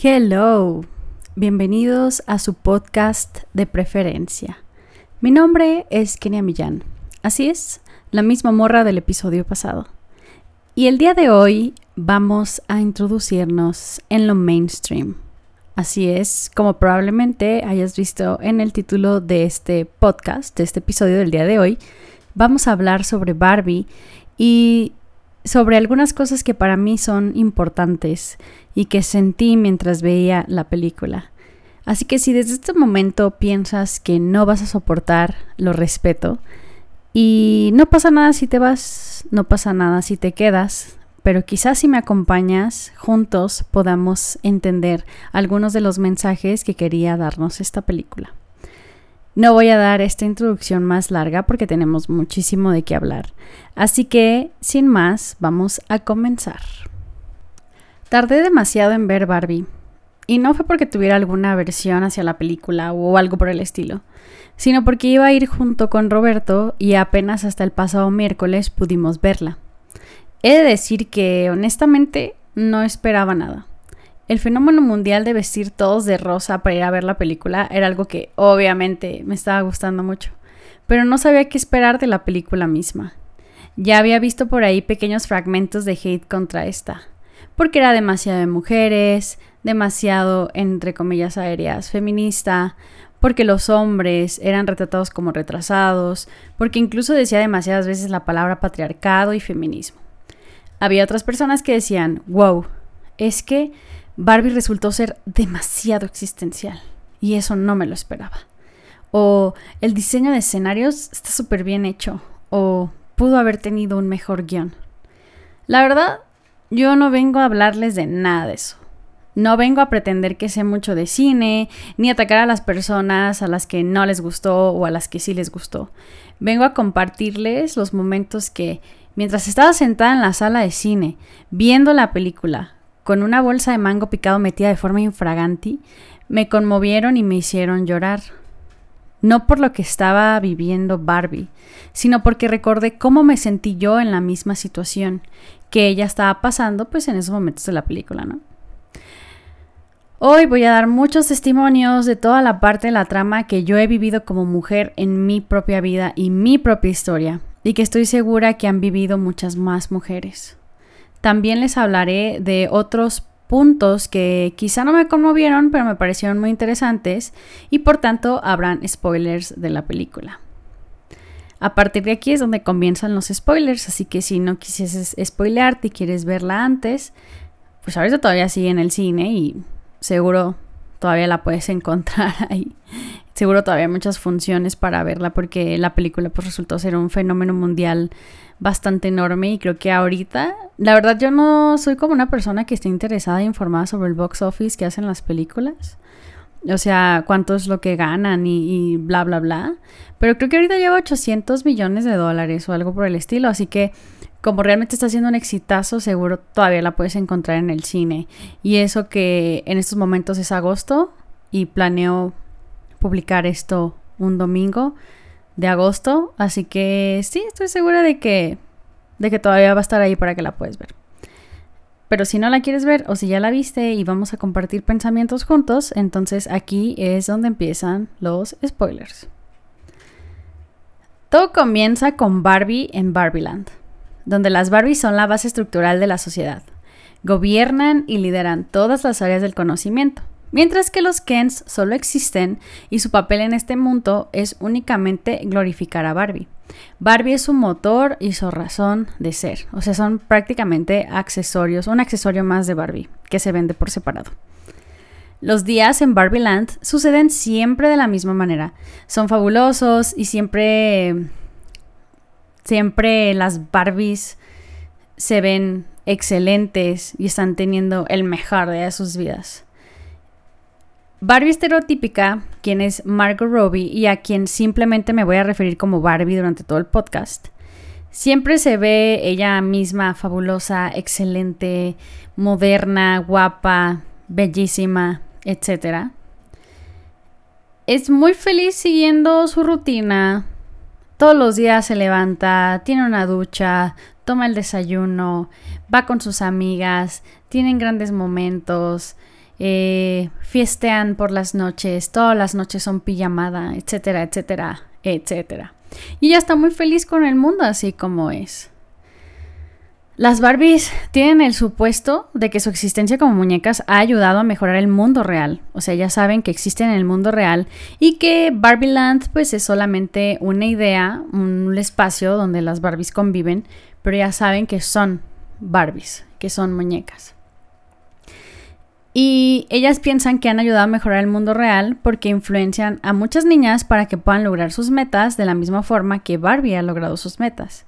Hello, bienvenidos a su podcast de preferencia. Mi nombre es Kenia Millán, así es, la misma morra del episodio pasado. Y el día de hoy vamos a introducirnos en lo mainstream. Así es, como probablemente hayas visto en el título de este podcast, de este episodio del día de hoy, vamos a hablar sobre Barbie y sobre algunas cosas que para mí son importantes y que sentí mientras veía la película. Así que si desde este momento piensas que no vas a soportar, lo respeto. Y no pasa nada si te vas, no pasa nada si te quedas, pero quizás si me acompañas, juntos podamos entender algunos de los mensajes que quería darnos esta película. No voy a dar esta introducción más larga porque tenemos muchísimo de qué hablar. Así que, sin más, vamos a comenzar. Tardé demasiado en ver Barbie. Y no fue porque tuviera alguna aversión hacia la película o algo por el estilo, sino porque iba a ir junto con Roberto y apenas hasta el pasado miércoles pudimos verla. He de decir que honestamente no esperaba nada. El fenómeno mundial de vestir todos de rosa para ir a ver la película era algo que obviamente me estaba gustando mucho, pero no sabía qué esperar de la película misma. Ya había visto por ahí pequeños fragmentos de hate contra esta, porque era demasiado de mujeres, demasiado, entre comillas aéreas, feminista, porque los hombres eran retratados como retrasados, porque incluso decía demasiadas veces la palabra patriarcado y feminismo. Había otras personas que decían, wow, es que Barbie resultó ser demasiado existencial y eso no me lo esperaba. O el diseño de escenarios está súper bien hecho o pudo haber tenido un mejor guion. La verdad, yo no vengo a hablarles de nada de eso. No vengo a pretender que sé mucho de cine, ni atacar a las personas a las que no les gustó o a las que sí les gustó. Vengo a compartirles los momentos que, mientras estaba sentada en la sala de cine, viendo la película, con una bolsa de mango picado metida de forma infraganti, me conmovieron y me hicieron llorar. No por lo que estaba viviendo Barbie, sino porque recordé cómo me sentí yo en la misma situación que ella estaba pasando pues en esos momentos de la película, ¿no? Hoy voy a dar muchos testimonios de toda la parte de la trama que yo he vivido como mujer en mi propia vida y mi propia historia, y que estoy segura que han vivido muchas más mujeres. También les hablaré de otros puntos que quizá no me conmovieron, pero me parecieron muy interesantes y por tanto habrán spoilers de la película. A partir de aquí es donde comienzan los spoilers, así que si no quisieses spoilearte y quieres verla antes, pues ahorita todavía sigue en el cine y seguro todavía la puedes encontrar ahí. Seguro todavía hay muchas funciones para verla porque la película pues resultó ser un fenómeno mundial bastante enorme y creo que ahorita, la verdad yo no soy como una persona que esté interesada e informada sobre el box office que hacen las películas. O sea, cuánto es lo que ganan y, y, bla, bla, bla. Pero creo que ahorita lleva 800 millones de dólares o algo por el estilo. Así que como realmente está siendo un exitazo, seguro todavía la puedes encontrar en el cine. Y eso que en estos momentos es agosto y planeo publicar esto un domingo de agosto, así que sí, estoy segura de que, de que todavía va a estar ahí para que la puedas ver. Pero si no la quieres ver o si ya la viste y vamos a compartir pensamientos juntos, entonces aquí es donde empiezan los spoilers. Todo comienza con Barbie en Barbieland, donde las Barbies son la base estructural de la sociedad. Gobiernan y lideran todas las áreas del conocimiento, Mientras que los Kens solo existen y su papel en este mundo es únicamente glorificar a Barbie. Barbie es su motor y su razón de ser, o sea, son prácticamente accesorios, un accesorio más de Barbie que se vende por separado. Los días en Barbie Land suceden siempre de la misma manera. Son fabulosos y siempre siempre las Barbies se ven excelentes y están teniendo el mejor de sus vidas. Barbie estereotípica, quien es Margot Robbie y a quien simplemente me voy a referir como Barbie durante todo el podcast. Siempre se ve ella misma fabulosa, excelente, moderna, guapa, bellísima, etc. Es muy feliz siguiendo su rutina. Todos los días se levanta, tiene una ducha, toma el desayuno, va con sus amigas, tienen grandes momentos eh, fiestean por las noches, todas las noches son pijamada, etcétera, etcétera, etcétera. Y ella está muy feliz con el mundo así como es. Las Barbies tienen el supuesto de que su existencia como muñecas ha ayudado a mejorar el mundo real. O sea, ya saben que existen en el mundo real y que Barbieland pues es solamente una idea, un espacio donde las Barbies conviven, pero ya saben que son Barbies, que son muñecas. Y ellas piensan que han ayudado a mejorar el mundo real porque influencian a muchas niñas para que puedan lograr sus metas de la misma forma que Barbie ha logrado sus metas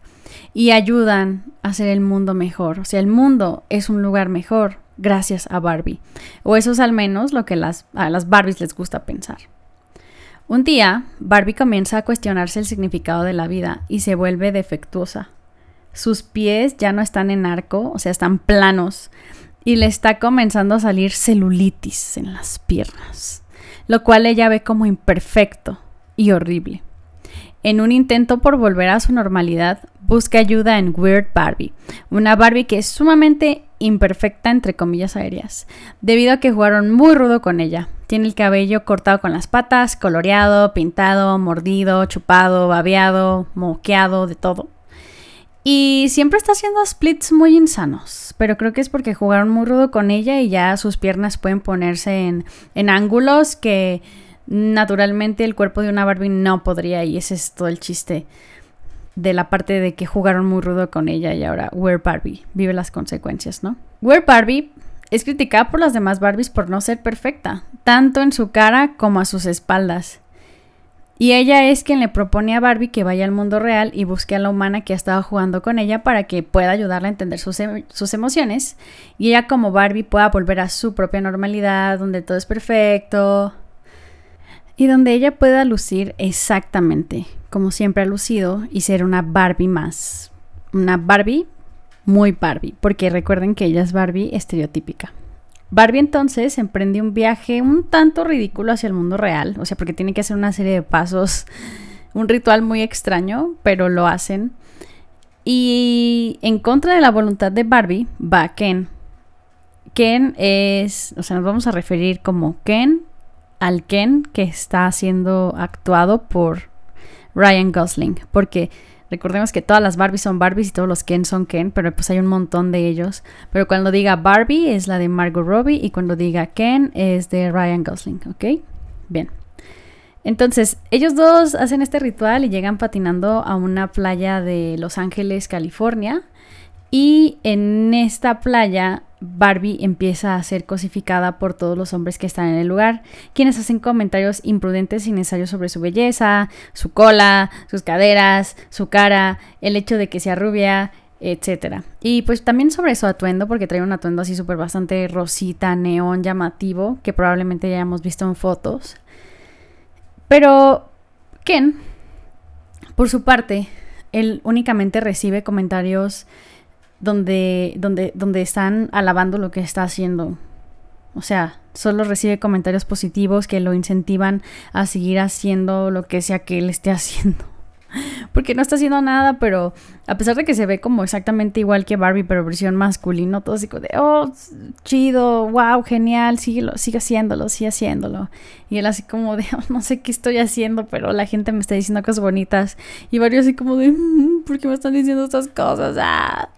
y ayudan a hacer el mundo mejor. O sea, el mundo es un lugar mejor gracias a Barbie. O eso es al menos lo que las, a las Barbies les gusta pensar. Un día, Barbie comienza a cuestionarse el significado de la vida y se vuelve defectuosa. Sus pies ya no están en arco, o sea, están planos, y le está comenzando a salir celulitis en las piernas, lo cual ella ve como imperfecto y horrible. En un intento por volver a su normalidad, busca ayuda en Weird Barbie, una Barbie que es sumamente imperfecta entre comillas aéreas, debido a que jugaron muy rudo con ella. Tiene el cabello cortado con las patas, coloreado, pintado, mordido, chupado, babeado, moqueado, de todo. Y siempre está haciendo splits muy insanos, pero creo que es porque jugaron muy rudo con ella y ya sus piernas pueden ponerse en, en ángulos que naturalmente el cuerpo de una Barbie no podría y ese es todo el chiste de la parte de que jugaron muy rudo con ella y ahora Where Barbie vive las consecuencias, ¿no? Where Barbie es criticada por las demás Barbies por no ser perfecta, tanto en su cara como a sus espaldas. Y ella es quien le propone a Barbie que vaya al mundo real y busque a la humana que ha estado jugando con ella para que pueda ayudarla a entender sus, sus, emociones y ella como Barbie pueda volver a su propia normalidad, donde todo es perfecto, y donde ella pueda lucir exactamente como siempre ha lucido y ser una Barbie más. Una Barbie muy Barbie, porque recuerden que ella es Barbie estereotípica. Barbie entonces emprende un viaje un tanto ridículo hacia el mundo real, o sea, porque tiene que hacer una serie de pasos, un ritual muy extraño, pero lo hacen. Y en contra de la voluntad de Barbie va Ken. Ken es, o sea, nos vamos a referir como Ken al Ken que está siendo actuado por Ryan Gosling, porque recordemos que todas las Barbies son Barbies y todos los Ken son Ken, pero pues hay un montón de ellos. Pero cuando diga Barbie es la de Margot Robbie y cuando diga Ken es de Ryan Gosling, ¿ok? Bien. Entonces, ellos dos hacen este ritual y llegan patinando a una playa de Los Ángeles, California. Y en esta playa Barbie empieza a ser cosificada por todos los hombres que están en el lugar, quienes hacen comentarios imprudentes y necesarios sobre su belleza, su cola, sus caderas, su cara, el hecho de que sea rubia, etc. Y pues también sobre su atuendo, porque trae un atuendo así súper bastante rosita, neón, llamativo, que probablemente ya hemos visto en fotos. Pero Ken, por su parte, él únicamente recibe comentarios donde, donde, donde están alabando lo que está haciendo. O sea, solo recibe comentarios positivos que lo incentivan a seguir haciendo lo que sea que él esté haciendo. Porque no está haciendo nada, pero a pesar de que se ve como exactamente igual que Barbie, pero versión masculino, todo así como de, oh, chido, wow, genial, síguelo, sigue haciéndolo, sigue haciéndolo. Y él así como de, oh, no sé qué estoy haciendo, pero la gente me está diciendo cosas bonitas. Y varios así como de, mm, ¿por qué me están diciendo estas cosas? Ah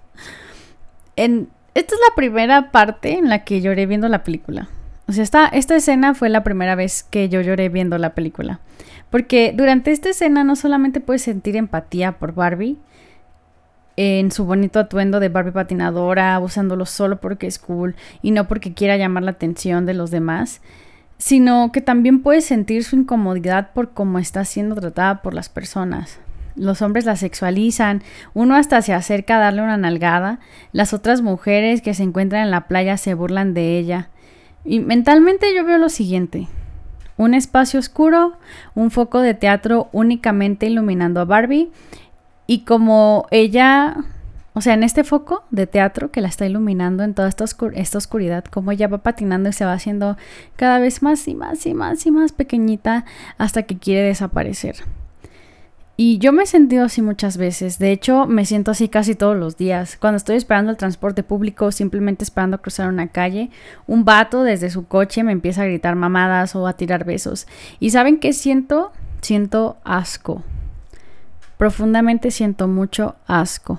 esta es la primera parte en la que lloré viendo la película. O sea, esta, esta escena fue la primera vez que yo lloré viendo la película. Porque durante esta escena no solamente puedes sentir empatía por Barbie, en su bonito atuendo de Barbie patinadora, usándolo solo porque es cool y no porque quiera llamar la atención de los demás, sino que también puedes sentir su incomodidad por cómo está siendo tratada por las personas. Los hombres la sexualizan, uno hasta se acerca a darle una nalgada, las otras mujeres que se encuentran en la playa se burlan de ella. Y mentalmente yo veo lo siguiente. Un espacio oscuro, un foco de teatro únicamente iluminando a Barbie y como ella, o sea, en este foco de teatro que la está iluminando en toda esta, esta oscuridad, como ella va patinando y se va haciendo cada vez más y más y más y más pequeñita hasta que quiere desaparecer. Y yo me he sentido así muchas veces. De hecho, me siento así casi todos los días. Cuando estoy esperando el transporte público, simplemente esperando cruzar una calle, un vato desde su coche me empieza a gritar mamadas o a tirar besos. ¿Y saben qué siento? Siento asco. Profundamente siento mucho asco.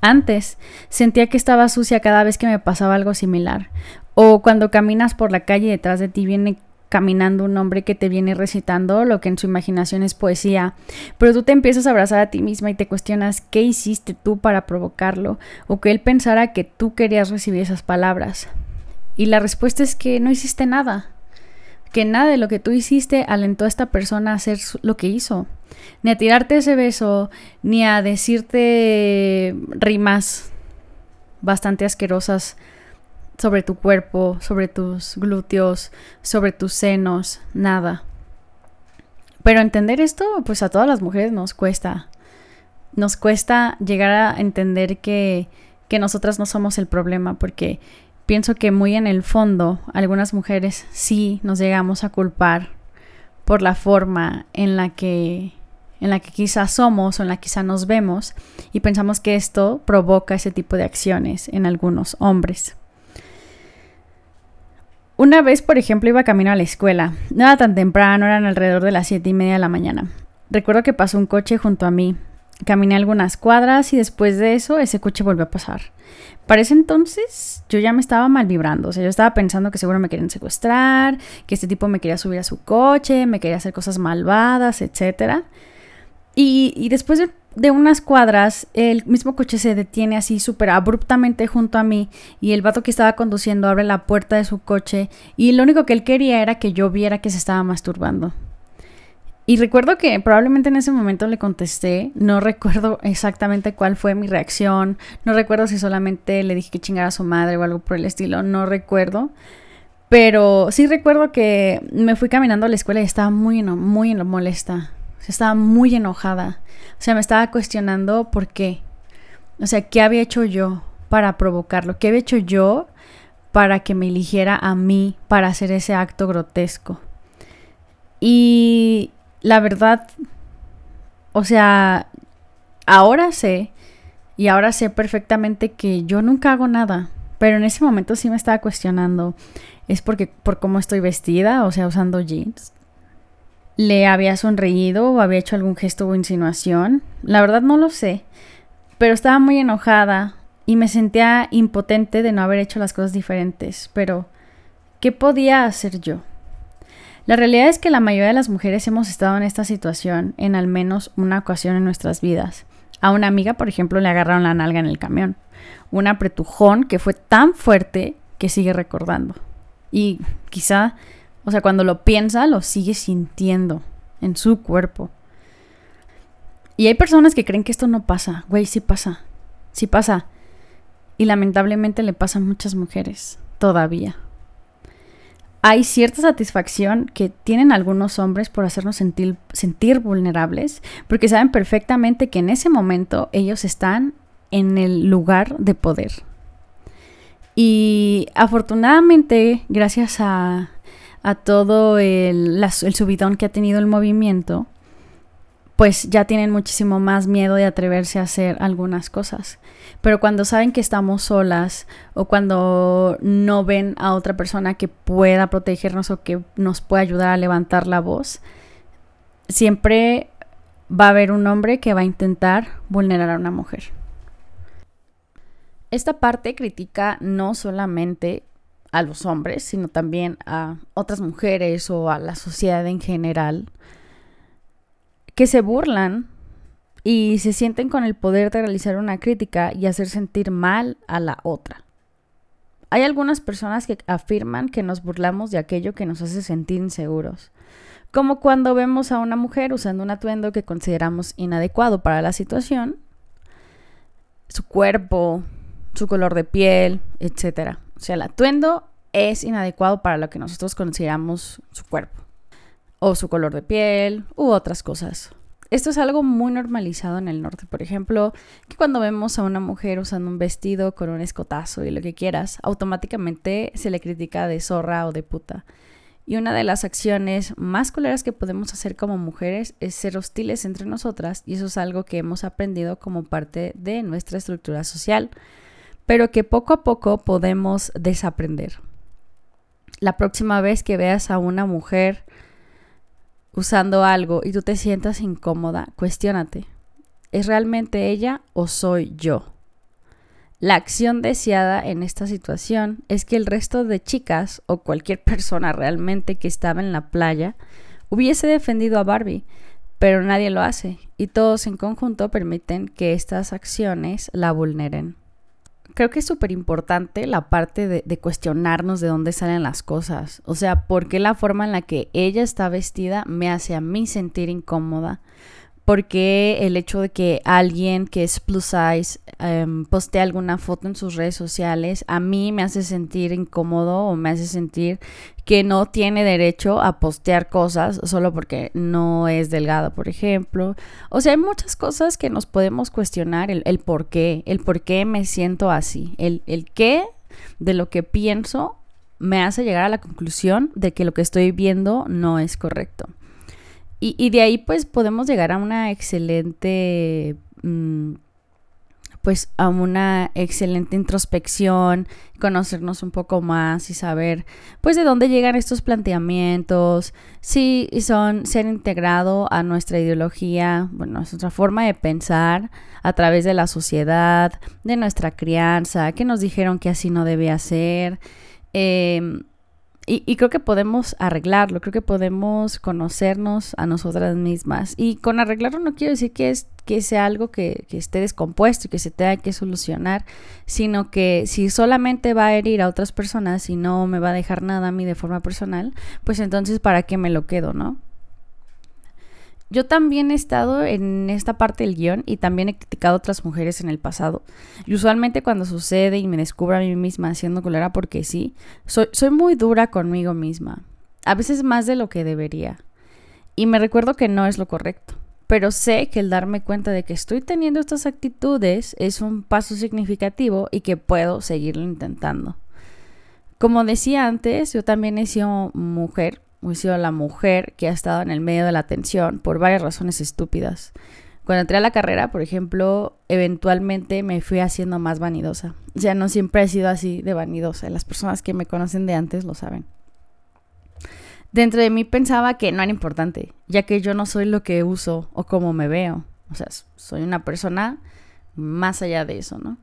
Antes sentía que estaba sucia cada vez que me pasaba algo similar. O cuando caminas por la calle detrás de ti viene caminando un hombre que te viene recitando lo que en su imaginación es poesía, pero tú te empiezas a abrazar a ti misma y te cuestionas qué hiciste tú para provocarlo o que él pensara que tú querías recibir esas palabras. Y la respuesta es que no hiciste nada, que nada de lo que tú hiciste alentó a esta persona a hacer lo que hizo, ni a tirarte ese beso, ni a decirte rimas bastante asquerosas sobre tu cuerpo, sobre tus glúteos, sobre tus senos, nada. Pero entender esto, pues a todas las mujeres nos cuesta. Nos cuesta llegar a entender que, que nosotras no somos el problema, porque pienso que muy en el fondo algunas mujeres sí nos llegamos a culpar por la forma en la que en la que quizás somos o en la que quizá nos vemos y pensamos que esto provoca ese tipo de acciones en algunos hombres. Una vez, por ejemplo, iba camino a la escuela. No era tan temprano, eran alrededor de las siete y media de la mañana. Recuerdo que pasó un coche junto a mí. Caminé algunas cuadras y después de eso ese coche volvió a pasar. Para ese entonces yo ya me estaba mal vibrando, o sea, yo estaba pensando que seguro me querían secuestrar, que este tipo me quería subir a su coche, me quería hacer cosas malvadas, etc. Y, y después de de unas cuadras, el mismo coche se detiene así súper abruptamente junto a mí y el vato que estaba conduciendo abre la puerta de su coche y lo único que él quería era que yo viera que se estaba masturbando. Y recuerdo que probablemente en ese momento le contesté, no recuerdo exactamente cuál fue mi reacción, no recuerdo si solamente le dije que chingara a su madre o algo por el estilo, no recuerdo. Pero sí recuerdo que me fui caminando a la escuela y estaba muy, muy molesta estaba muy enojada. O sea, me estaba cuestionando por qué. O sea, ¿qué había hecho yo para provocarlo? ¿Qué había hecho yo para que me eligiera a mí para hacer ese acto grotesco? Y la verdad, o sea, ahora sé, y ahora sé perfectamente que yo nunca hago nada. Pero en ese momento sí me estaba cuestionando. Es porque por cómo estoy vestida, o sea, usando jeans le había sonreído o había hecho algún gesto o insinuación. La verdad no lo sé, pero estaba muy enojada y me sentía impotente de no haber hecho las cosas diferentes. Pero, ¿qué podía hacer yo? La realidad es que la mayoría de las mujeres hemos estado en esta situación en al menos una ocasión en nuestras vidas. A una amiga, por ejemplo, le agarraron la nalga en el camión. Un apretujón que fue tan fuerte que sigue recordando. Y quizá o sea, cuando lo piensa, lo sigue sintiendo en su cuerpo. Y hay personas que creen que esto no pasa. Güey, sí pasa. Sí pasa. Y lamentablemente le pasa a muchas mujeres todavía. Hay cierta satisfacción que tienen algunos hombres por hacernos sentir, sentir vulnerables, porque saben perfectamente que en ese momento ellos están en el lugar de poder. Y afortunadamente, gracias a a todo el, subidón que ha tenido el movimiento, pues ya tienen muchísimo más miedo de atreverse a hacer algunas cosas. Pero cuando saben que estamos solas o cuando no ven a otra persona que pueda protegernos o que nos pueda ayudar a levantar la voz, siempre va a haber un hombre que va a intentar vulnerar a una mujer. Esta parte critica no solamente a los hombres, sino también a otras mujeres o a la sociedad en general, que se burlan y se sienten con el poder de realizar una crítica y hacer sentir mal a la otra. Hay algunas personas que afirman que nos burlamos de aquello que nos hace sentir inseguros, como cuando vemos a una mujer usando un atuendo que consideramos inadecuado para la situación, su cuerpo, su color de piel, etc. O sea, el atuendo es inadecuado para lo que nosotros consideramos su cuerpo o su color de piel u otras cosas. Esto es algo muy normalizado en el norte, por ejemplo, que cuando vemos a una mujer usando un vestido con un escotazo y lo que quieras, automáticamente se le critica de zorra o de puta. Y una de las acciones más culeras que podemos hacer como mujeres es ser hostiles entre nosotras y eso es algo que hemos aprendido como parte de nuestra estructura social, pero que poco a poco podemos desaprender. La próxima vez que veas a una mujer usando algo y tú te sientas incómoda, cuestiónate. ¿Es realmente ella o soy yo? La acción deseada en esta situación es que el resto de chicas o cualquier persona realmente que estaba en la playa hubiese defendido a Barbie, pero nadie lo hace y todos en conjunto permiten que estas acciones la vulneren. Creo que es súper importante la parte de, de, cuestionarnos de dónde salen las cosas. O sea, ¿por qué la forma en la que ella está vestida me hace a mí sentir incómoda? Porque el hecho de que alguien que es plus size um, postee alguna foto en sus redes sociales a mí me hace sentir incómodo o me hace sentir que no tiene derecho a postear cosas solo porque no es delgada, por ejemplo. O sea, hay muchas cosas que nos podemos cuestionar, el, el por qué, el por qué me siento así, el, el qué de lo que pienso me hace llegar a la conclusión de que lo que estoy viendo no es correcto. Y, de ahí pues podemos llegar a una excelente, mm, pues a una excelente introspección, conocernos un poco más y saber pues de dónde llegan estos planteamientos, si son, ser integrado a nuestra ideología, bueno, a nuestra forma de pensar a través de la sociedad, de nuestra crianza, que nos dijeron que así no debía ser. Eh, y, creo que podemos arreglarlo, creo que podemos conocernos a nosotras mismas. Y con arreglarlo no quiero decir que, es, que sea algo que, que, esté descompuesto y que se tenga que solucionar, sino que si solamente va a herir a otras personas y no me va a dejar nada a mí de forma personal, pues entonces ¿para qué me lo quedo, no? Yo también he estado en esta parte del guion y también he criticado a otras mujeres en el pasado. Y usualmente cuando sucede y me descubro a mí misma haciendo colera porque sí, soy, soy muy dura conmigo misma. A veces más de lo que debería. Y me recuerdo que no es lo correcto. Pero sé que el darme cuenta de que estoy teniendo estas actitudes es un paso significativo y que puedo seguirlo intentando. Como decía antes, yo también he sido mujer he sido la mujer que ha estado en el medio de la atención por varias razones estúpidas. Cuando entré a la carrera, por ejemplo, eventualmente me fui haciendo más vanidosa. O sea, no siempre he sido así de vanidosa. Las personas que me conocen de antes lo saben. Dentro de mí pensaba que no era importante, ya que yo no soy lo que uso o cómo me veo. O sea, soy una persona más allá de eso, ¿no?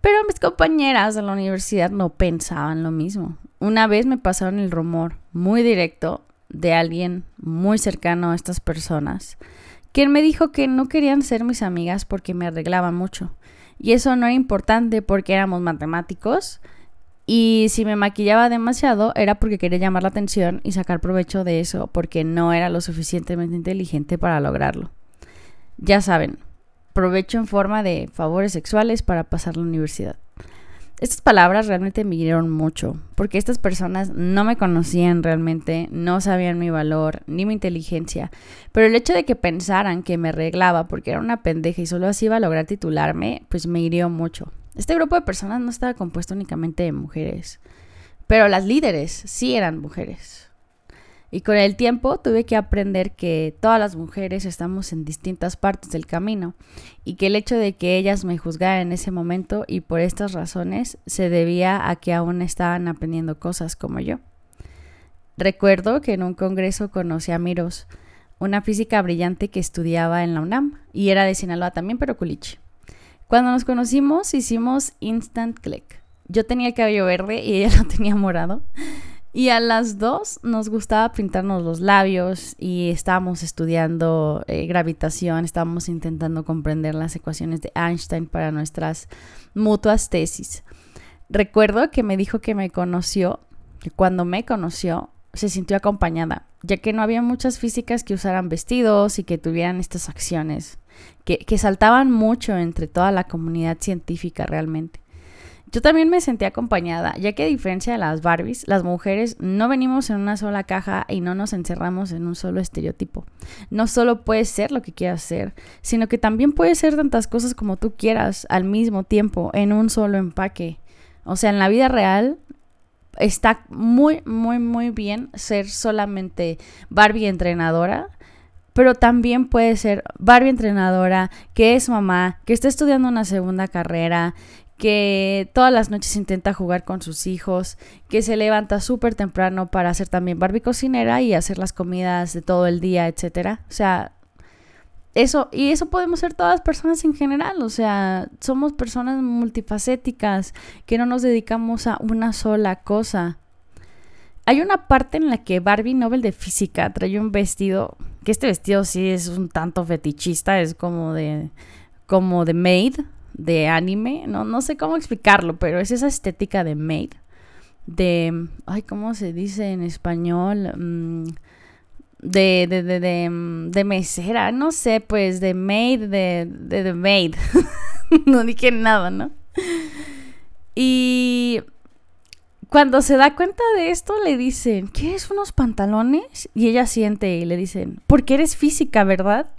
Pero mis compañeras de la universidad no pensaban lo mismo. Una vez me pasaron el rumor muy directo de alguien muy cercano a estas personas, quien me dijo que no querían ser mis amigas porque me arreglaban mucho. Y eso no era importante porque éramos matemáticos. Y si me maquillaba demasiado era porque quería llamar la atención y sacar provecho de eso porque no era lo suficientemente inteligente para lograrlo. Ya saben, provecho en forma de favores sexuales para pasar la universidad. Estas palabras realmente me hirieron mucho, porque estas personas no me conocían realmente, no sabían mi valor ni mi inteligencia, pero el hecho de que pensaran que me arreglaba porque era una pendeja y solo así iba a lograr titularme, pues me hirió mucho. Este grupo de personas no estaba compuesto únicamente de mujeres, pero las líderes sí eran mujeres. Y con el tiempo tuve que aprender que todas las mujeres estamos en distintas partes del camino y que el hecho de que ellas me juzgaran en ese momento y por estas razones se debía a que aún estaban aprendiendo cosas como yo. Recuerdo que en un congreso conocí a Miros, una física brillante que estudiaba en la UNAM y era de Sinaloa también, pero culichi. Cuando nos conocimos hicimos instant click. Yo tenía el cabello verde y ella lo tenía morado. Y a las dos nos gustaba pintarnos los labios y estábamos estudiando eh, gravitación, estábamos intentando comprender las ecuaciones de Einstein para nuestras mutuas tesis. Recuerdo que me dijo que me conoció, que cuando me conoció se sintió acompañada, ya que no había muchas físicas que usaran vestidos y que tuvieran estas acciones, que, que saltaban mucho entre toda la comunidad científica realmente. Yo también me sentí acompañada, ya que a diferencia de las Barbies, las mujeres no venimos en una sola caja y no nos encerramos en un solo estereotipo. No solo puedes ser lo que quieras ser, sino que también puedes ser tantas cosas como tú quieras al mismo tiempo, en un solo empaque. O sea, en la vida real, está muy, muy, muy bien ser solamente Barbie entrenadora, pero también puede ser Barbie entrenadora, que es mamá, que está estudiando una segunda carrera, que todas las noches intenta jugar con sus hijos, que se levanta súper temprano para hacer también Barbie cocinera y hacer las comidas de todo el día, etcétera. O sea, eso, y eso podemos ser todas personas en general, o sea, somos personas multifacéticas, que no nos dedicamos a una sola cosa. Hay una parte en la que Barbie Nobel de Física trae un vestido, que este vestido sí es un tanto fetichista, es como de, como de maid, de anime, no, no sé cómo explicarlo, pero es esa estética de maid, de, ay, ¿cómo se dice en español? Mm, de, de, de, de, mm, de mesera, no sé, pues de maid, de, de, de maid. no dije nada, ¿no? Y cuando se da cuenta de esto, le dicen, ¿quieres unos pantalones? Y ella siente y le dicen, porque eres física, ¿verdad?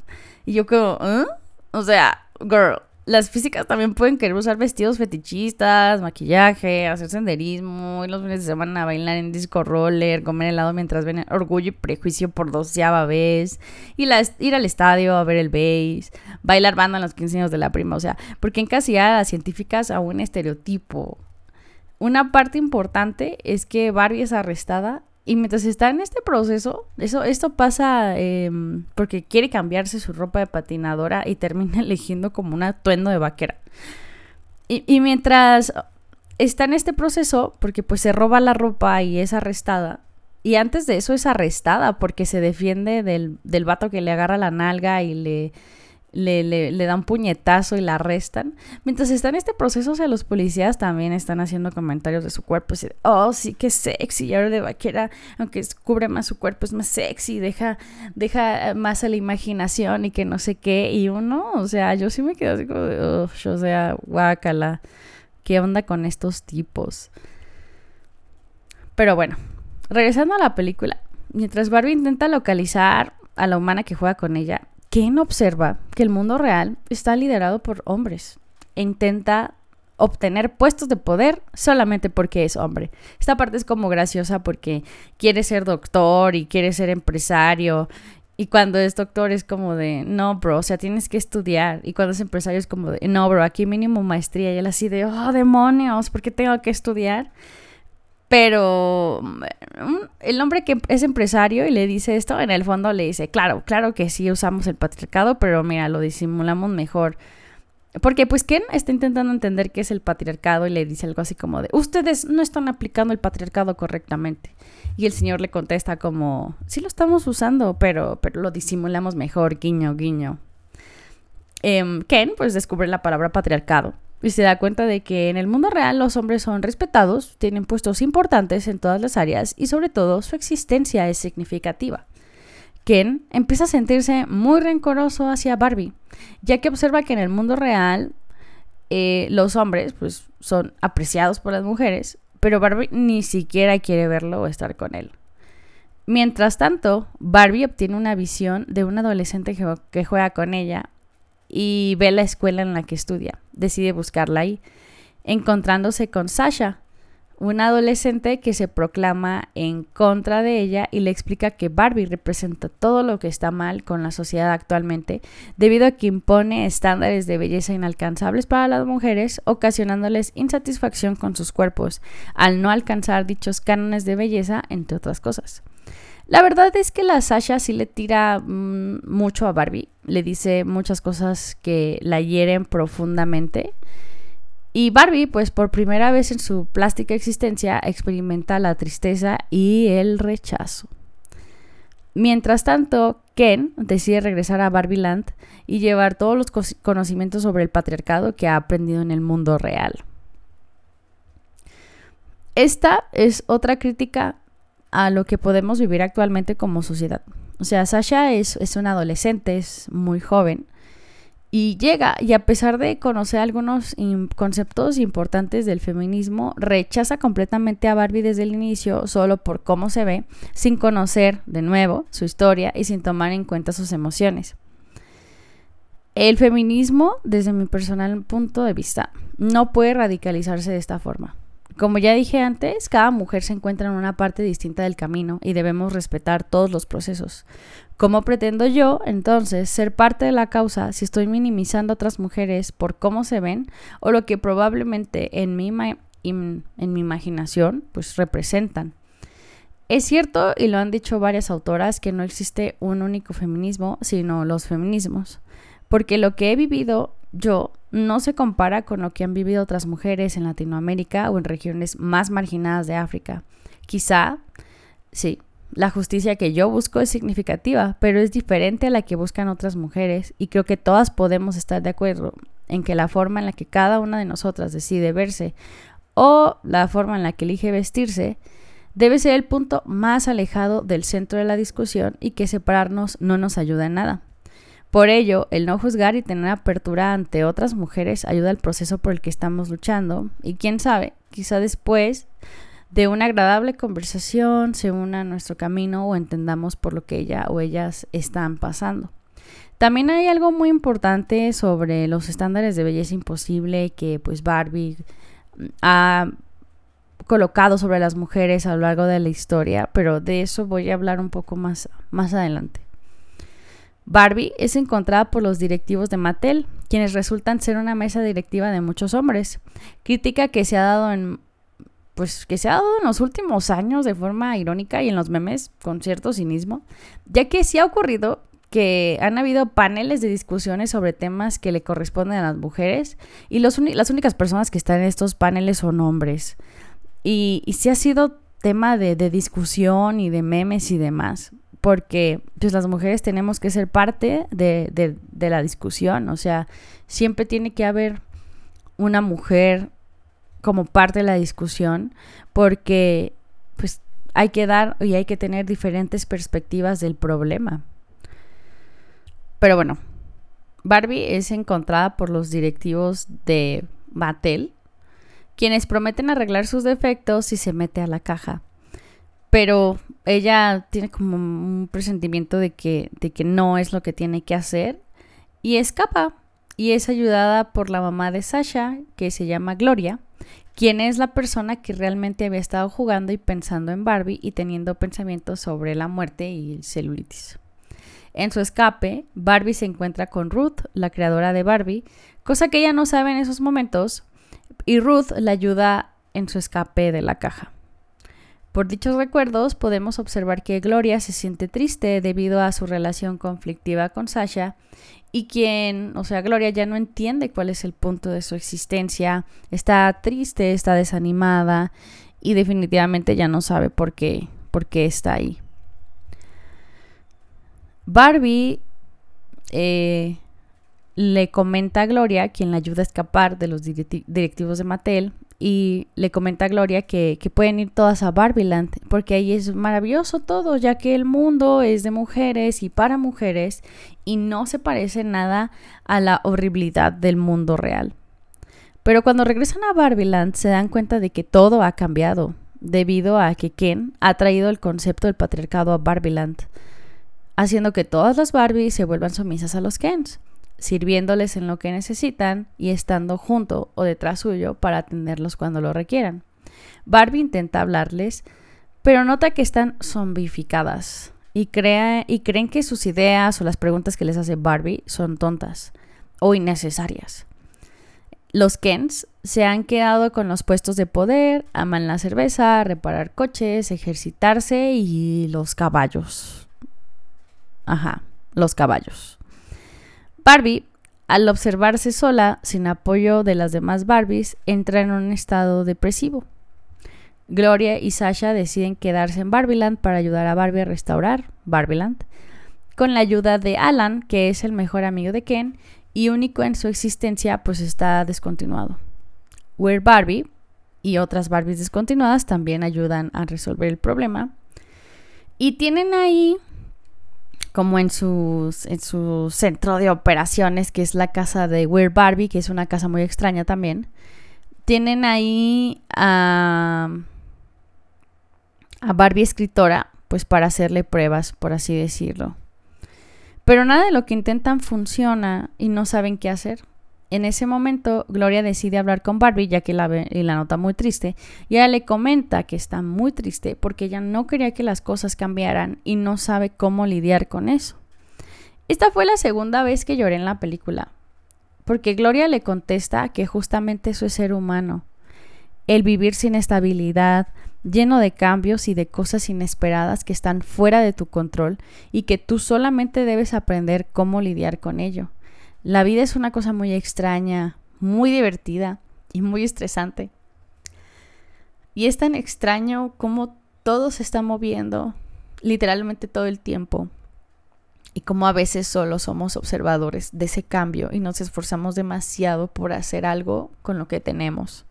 Y yo como, ¿eh? O sea, girl, las físicas también pueden querer usar vestidos fetichistas, maquillaje, hacer senderismo, ir los fines de semana a bailar en disco roller, comer helado mientras ven Orgullo y Prejuicio por doceava vez, y ir al estadio a ver el base, bailar banda en los 15 años de la prima, o sea, porque encasillar a las científicas a un estereotipo. Una parte importante es que Barbie es arrestada y mientras está en este proceso, eso, esto pasa em, porque quiere cambiarse su ropa de patinadora y termina eligiendo como un atuendo de vaquera. Y, mientras está en este proceso, porque pues se roba la ropa y es arrestada, y antes de eso es arrestada porque se defiende del, del vato que le agarra la nalga y le le, le, le, dan puñetazo y la arrestan. Mientras está en este proceso, o sea, los policías también están haciendo comentarios de su cuerpo. Oh, sí, qué sexy. Y ahora de vaquera, aunque cubre más su cuerpo, es más sexy. Deja, deja más a la imaginación y que no sé qué. Y uno, o sea, yo sí me quedo así como de, o sea, guácala. ¿Qué onda con estos tipos? Pero bueno, regresando a la película. Mientras Barbie intenta localizar a la humana que juega con ella, Ken observa que el mundo real está liderado por hombres e intenta obtener puestos de poder solamente porque es hombre. Esta parte es como graciosa porque quiere ser doctor y quiere ser empresario. Y cuando es doctor es como de, no, bro, o sea, tienes que estudiar. Y cuando es empresario es como de, no, bro, aquí mínimo maestría. Y él así de, oh, demonios, ¿por qué tengo que estudiar? Pero mm, el hombre que es empresario y le dice esto, en el fondo le dice, claro, claro que sí usamos el patriarcado, pero mira, lo disimulamos mejor. Porque pues Ken está intentando entender qué es el patriarcado y le dice algo así como de, ustedes no están aplicando el patriarcado correctamente. Y el señor le contesta como, sí lo estamos usando, pero, pero lo disimulamos mejor, guiño, guiño. Em, Ken pues descubre la palabra patriarcado y se da cuenta de que en el mundo real los hombres son respetados, tienen puestos importantes en todas las áreas y sobre todo su existencia es significativa. Ken empieza a sentirse muy rencoroso hacia Barbie, ya que observa que en el mundo real eh, los hombres pues, son apreciados por las mujeres, pero Barbie ni siquiera quiere verlo o estar con él. Mientras tanto, Barbie obtiene una visión de un adolescente que juega con ella y ve la escuela en la que estudia. Decide buscarla ahí, encontrándose con Sasha, una adolescente que se proclama en contra de ella y le explica que Barbie representa todo lo que está mal con la sociedad actualmente, debido a que impone estándares de belleza inalcanzables para las mujeres, ocasionándoles insatisfacción con sus cuerpos, al no alcanzar dichos cánones de belleza, entre otras cosas. La verdad es que la Sasha sí le tira mm, mucho a Barbie. Le dice muchas cosas que la hieren profundamente. Y Barbie, pues por primera vez en su plástica existencia, experimenta la tristeza y el rechazo. Mientras tanto, Ken decide regresar a Barbieland y llevar todos los conocimientos sobre el patriarcado que ha aprendido en el mundo real. Esta es otra crítica a lo que podemos vivir actualmente como sociedad. O sea, Sasha es, es una adolescente, es muy joven y llega y a pesar de conocer algunos conceptos importantes del feminismo, rechaza completamente a Barbie desde el inicio solo por cómo se ve, sin conocer de nuevo su historia y sin tomar en cuenta sus emociones. El feminismo, desde mi personal punto de vista, no puede radicalizarse de esta forma Como ya dije antes, cada mujer se encuentra en una parte distinta del camino y debemos respetar todos los procesos. ¿Cómo pretendo yo, entonces, ser parte de la causa si estoy minimizando a otras mujeres por cómo se ven o lo que probablemente en mi, en mi imaginación pues representan? Es cierto, y lo han dicho varias autoras, que no existe un único feminismo, sino los feminismos, porque lo que he vivido yo no se compara con lo que han vivido otras mujeres en Latinoamérica o en regiones más marginadas de África. Quizá, sí, la justicia que yo busco es significativa, pero es diferente a la que buscan otras mujeres y creo que todas podemos estar de acuerdo en que la forma en la que cada una de nosotras decide verse o la forma en la que elige vestirse debe ser el punto más alejado del centro de la discusión y que separarnos no nos ayuda en nada. Por ello, el no juzgar y tener apertura ante otras mujeres ayuda al proceso por el que estamos luchando y quién sabe, quizá después de una agradable conversación se una a nuestro camino o entendamos por lo que ella o ellas están pasando. También hay algo muy importante sobre los estándares de belleza imposible que pues Barbie ha colocado sobre las mujeres a lo largo de la historia, pero de eso voy a hablar un poco más, más adelante. Barbie es encontrada por los directivos de Mattel, quienes resultan ser una mesa directiva de muchos hombres. Crítica que se ha dado en pues que se ha dado en los últimos años de forma irónica y en los memes con cierto cinismo, ya que sí ha ocurrido que han habido paneles de discusiones sobre temas que le corresponden a las mujeres y las únicas personas que están en estos paneles son hombres. Y, y sí ha sido tema de, discusión y de memes y demás, porque pues las mujeres tenemos que ser parte de, de la discusión, o sea, siempre tiene que haber una mujer como parte de la discusión, porque pues hay que dar y hay que tener diferentes perspectivas del problema. Pero bueno, Barbie es encontrada por los directivos de Mattel quienes prometen arreglar sus defectos si se mete a la caja. Pero ella tiene como un presentimiento de que, de que no es lo que tiene que hacer y escapa. Y es ayudada por la mamá de Sasha, que se llama Gloria, quien es la persona que realmente había estado jugando y pensando en Barbie y teniendo pensamientos sobre la muerte y el celulitis. En su escape, Barbie se encuentra con Ruth, la creadora de Barbie, cosa que ella no sabe en esos momentos, y Ruth la ayuda en su escape de la caja. Por dichos recuerdos podemos observar que Gloria se siente triste debido a su relación conflictiva con Sasha y quien, o sea, Gloria ya no entiende cuál es el punto de su existencia, está triste, está desanimada y definitivamente ya no sabe por qué, por qué está ahí. Barbie eh, le comenta a Gloria, quien la ayuda a escapar de los directivos de Mattel, y le comenta a Gloria que, que, pueden ir todas a Barbieland, porque ahí es maravilloso todo, ya que el mundo es de mujeres y para mujeres, y no se parece nada a la horribilidad del mundo real. Pero cuando regresan a Barbieland se dan cuenta de que todo ha cambiado, debido a que Ken ha traído el concepto del patriarcado a Barbieland, haciendo que todas las Barbies se vuelvan sumisas a los Kens sirviéndoles en lo que necesitan y estando junto o detrás suyo para atenderlos cuando lo requieran. Barbie intenta hablarles, pero nota que están zombificadas y, y creen que sus ideas o las preguntas que les hace Barbie son tontas o innecesarias. Los Kens se han quedado con los puestos de poder, aman la cerveza, reparar coches, ejercitarse y los caballos. Ajá, los caballos. Barbie, al observarse sola, sin apoyo de las demás Barbies, entra en un estado depresivo. Gloria y Sasha deciden quedarse en Barbieland para ayudar a Barbie a restaurar Barbieland, con la ayuda de Alan, que es el mejor amigo de Ken y único en su existencia, pues está descontinuado. We're Barbie y otras Barbies descontinuadas también ayudan a resolver el problema. Y tienen ahí como en, en su centro de operaciones, que es la casa de Weird Barbie, que es una casa muy extraña también. Tienen ahí a, a Barbie escritora, pues para hacerle pruebas, por así decirlo. Pero nada de lo que intentan funciona y no saben qué hacer. En ese momento, Gloria decide hablar con Barbie, ya que la ve y la nota muy triste, y ella le comenta que está muy triste porque ella no quería que las cosas cambiaran y no sabe cómo lidiar con eso. Esta fue la segunda vez que lloré en la película, porque Gloria le contesta que justamente eso es ser humano, el vivir sin estabilidad, lleno de cambios y de cosas inesperadas que están fuera de tu control y que tú solamente debes aprender cómo lidiar con ello. La vida es una cosa muy extraña, muy divertida y muy estresante. Y es tan extraño como todo se está moviendo literalmente todo el tiempo. Y como a veces solo somos observadores de ese cambio y nos esforzamos demasiado por hacer algo con lo que tenemos.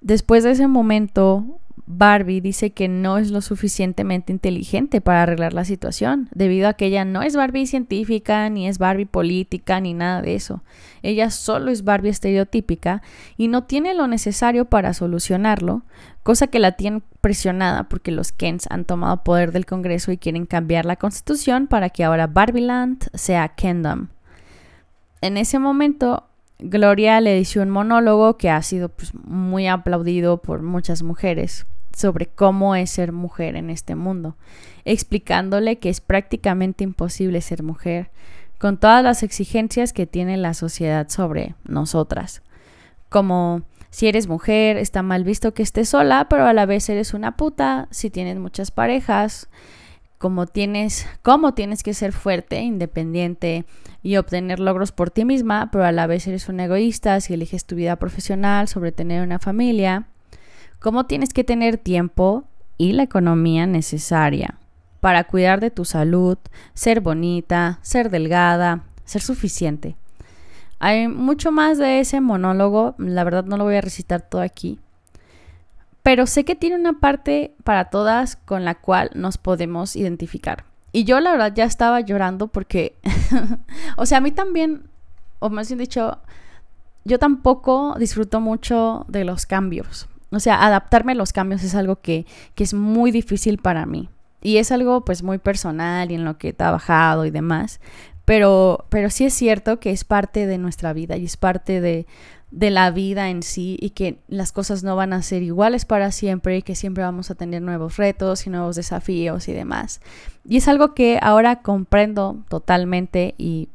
Después de ese momento, Barbie dice que no es lo suficientemente inteligente para arreglar la situación, debido a que ella no es Barbie científica, ni es Barbie política, ni nada de eso. Ella solo es Barbie estereotípica y no tiene lo necesario para solucionarlo, cosa que la tiene presionada porque los Kens han tomado poder del Congreso y quieren cambiar la constitución para que ahora Barbieland sea Kendom. En ese momento, Gloria le dice un monólogo que ha sido pues, muy aplaudido por muchas mujeres sobre cómo es ser mujer en este mundo, explicándole que es prácticamente imposible ser mujer, con todas las exigencias que tiene la sociedad sobre nosotras, como si eres mujer, está mal visto que estés sola, pero a la vez eres una puta, si tienes muchas parejas, tienes, cómo tienes que ser fuerte, independiente y obtener logros por ti misma, pero a la vez eres un egoísta si eliges tu vida profesional sobre tener una familia, cómo tienes que tener tiempo y la economía necesaria para cuidar de tu salud, ser bonita, ser delgada, ser suficiente. Hay mucho más de ese monólogo, la verdad no lo voy a recitar todo aquí, pero sé que tiene una parte para todas con la cual nos podemos identificar. Y yo la verdad ya estaba llorando porque, o sea, a mí también, o más bien dicho, yo tampoco disfruto mucho de los cambios. O sea, adaptarme a los cambios es algo que, que es muy difícil para mí. Y es algo pues muy personal y en lo que he trabajado y demás. Pero, pero sí es cierto que es parte de nuestra vida y es parte de, de la vida en sí y que las cosas no van a ser iguales para siempre y que siempre vamos a tener nuevos retos y nuevos desafíos y demás. Y es algo que ahora comprendo totalmente y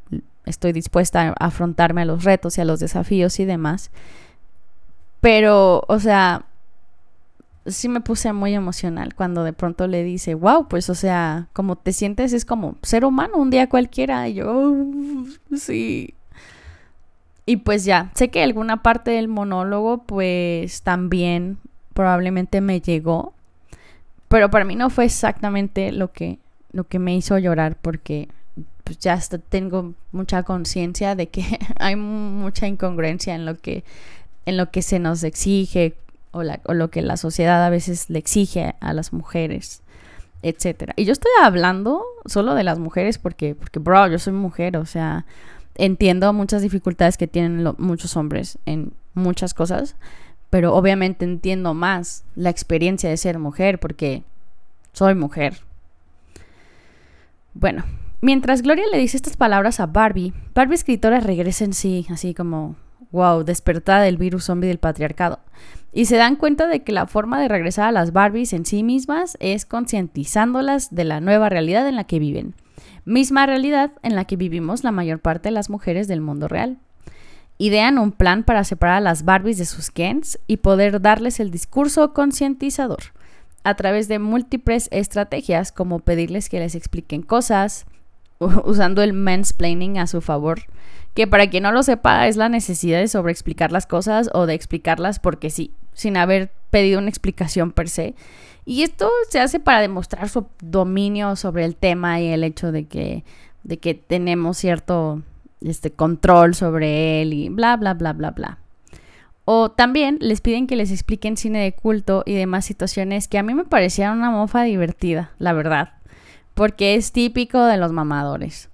estoy dispuesta a afrontarme a los retos y a los desafíos y demás. Pero, o sea, sí me puse muy emocional cuando de pronto le dice, wow, pues o sea, como te sientes es como ser humano un día cualquiera. Y yo, oh, sí, y pues ya, sé que alguna parte del monólogo pues también probablemente me llegó, pero para mí no fue exactamente lo que, lo que me hizo llorar porque pues ya tengo mucha conciencia de que hay mucha incongruencia en lo que, en lo que se nos exige o, o lo que la sociedad a veces le exige a las mujeres etcétera. Y yo estoy hablando solo de las mujeres porque, porque, bro, yo soy mujer, o sea, entiendo muchas dificultades que tienen muchos hombres en muchas cosas, pero obviamente entiendo más la experiencia de ser mujer porque soy mujer. Bueno, mientras Gloria le dice estas palabras a Barbie, Barbie escritora regresa en sí, así como, wow, despertada del virus zombie del patriarcado. Y se dan cuenta de que la forma de regresar a las Barbies en sí mismas es concientizándolas de la nueva realidad en la que viven misma realidad en la que vivimos la mayor parte de las mujeres del mundo real. Idean un plan para separar a las Barbies de sus Kens y poder darles el discurso concientizador a través de múltiples estrategias como pedirles que les expliquen cosas, usando el mansplaining a su favor, que para quien no lo sepa es la necesidad de sobreexplicar las cosas o de explicarlas porque sí, sin haber pedido una explicación per se, y esto se hace para demostrar su dominio sobre el tema y el hecho de que, de que tenemos cierto este, control sobre él y bla, bla, bla, bla, bla. O también les piden que les expliquen cine de culto y demás situaciones que a mí me parecían una mofa divertida, la verdad, porque es típico de los mamadores.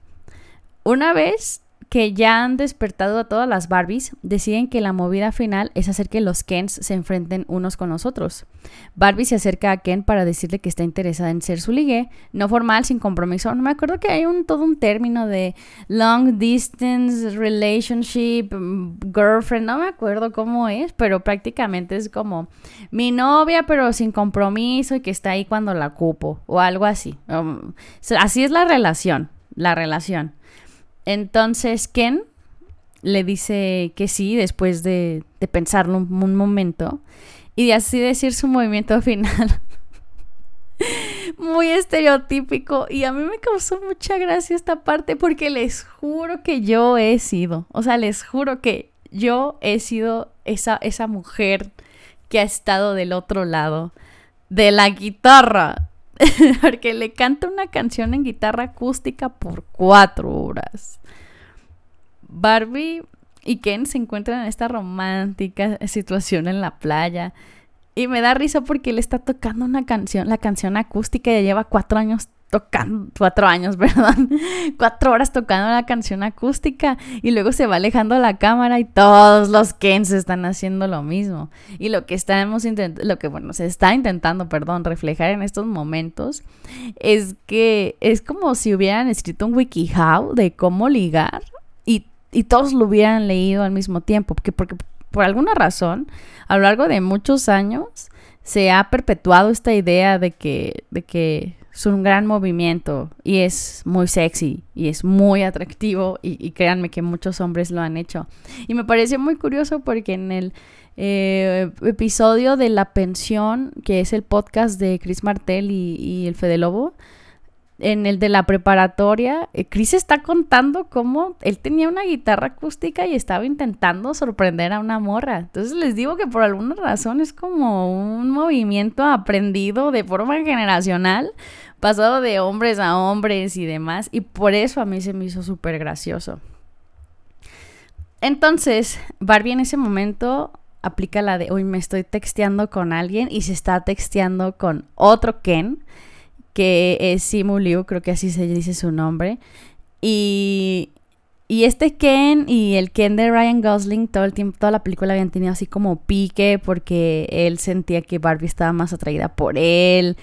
Una vez que ya han despertado a todas las Barbies, deciden que la movida final es hacer que los Kens se enfrenten unos con los otros. Barbie se acerca a Ken para decirle que está interesada en ser su ligue, no formal, sin compromiso. No me acuerdo que hay un, todo un término de long distance relationship, mm, girlfriend, no me acuerdo cómo es, pero prácticamente es como mi novia, pero sin compromiso y que está ahí cuando la ocupo, o algo así. Um, así es la relación, la relación. Entonces Ken le dice que sí después de, pensarlo un, momento y de así decir su movimiento final. Muy estereotípico y a mí me causó mucha gracia esta parte porque les juro que yo he sido, o sea, les juro que yo he sido esa, esa mujer que ha estado del otro lado de la guitarra. porque le canta una canción en guitarra acústica por cuatro horas. Barbie y Ken se encuentran en esta romántica situación en la playa. Y me da risa porque él está tocando una canción, la canción acústica, ya lleva cuatro años tocando, cuatro años, perdón, cuatro horas tocando la canción acústica y luego se va alejando la cámara y todos los Kens están haciendo lo mismo. Y lo que estamos intentando, lo que bueno, se está intentando, perdón, reflejar en estos momentos es que es como si hubieran escrito un WikiHow de cómo ligar y, y todos lo hubieran leído al mismo tiempo, porque, porque por alguna razón, a lo largo de muchos años, se ha perpetuado esta idea de que, de que es un gran movimiento y es muy sexy y es muy atractivo y, créanme que muchos hombres lo han hecho. Y me pareció muy curioso porque en el eh, episodio de La Pensión, que es el podcast de Chris Martel y, y el Fede Lobo, en el de la preparatoria, eh, Chris está contando cómo él tenía una guitarra acústica y estaba intentando sorprender a una morra. Entonces les digo que por alguna razón es como un movimiento aprendido de forma generacional, pasado de hombres a hombres y demás, y por eso a mí se me hizo súper gracioso. Entonces, Barbie en ese momento aplica la de, hoy me estoy texteando con alguien y se está texteando con otro Ken que es Simu Liu, creo que así se dice su nombre. Y, y este Ken y el Ken de Ryan Gosling, todo el tiempo, toda la película habían tenido así como pique porque él sentía que Barbie estaba más atraída por él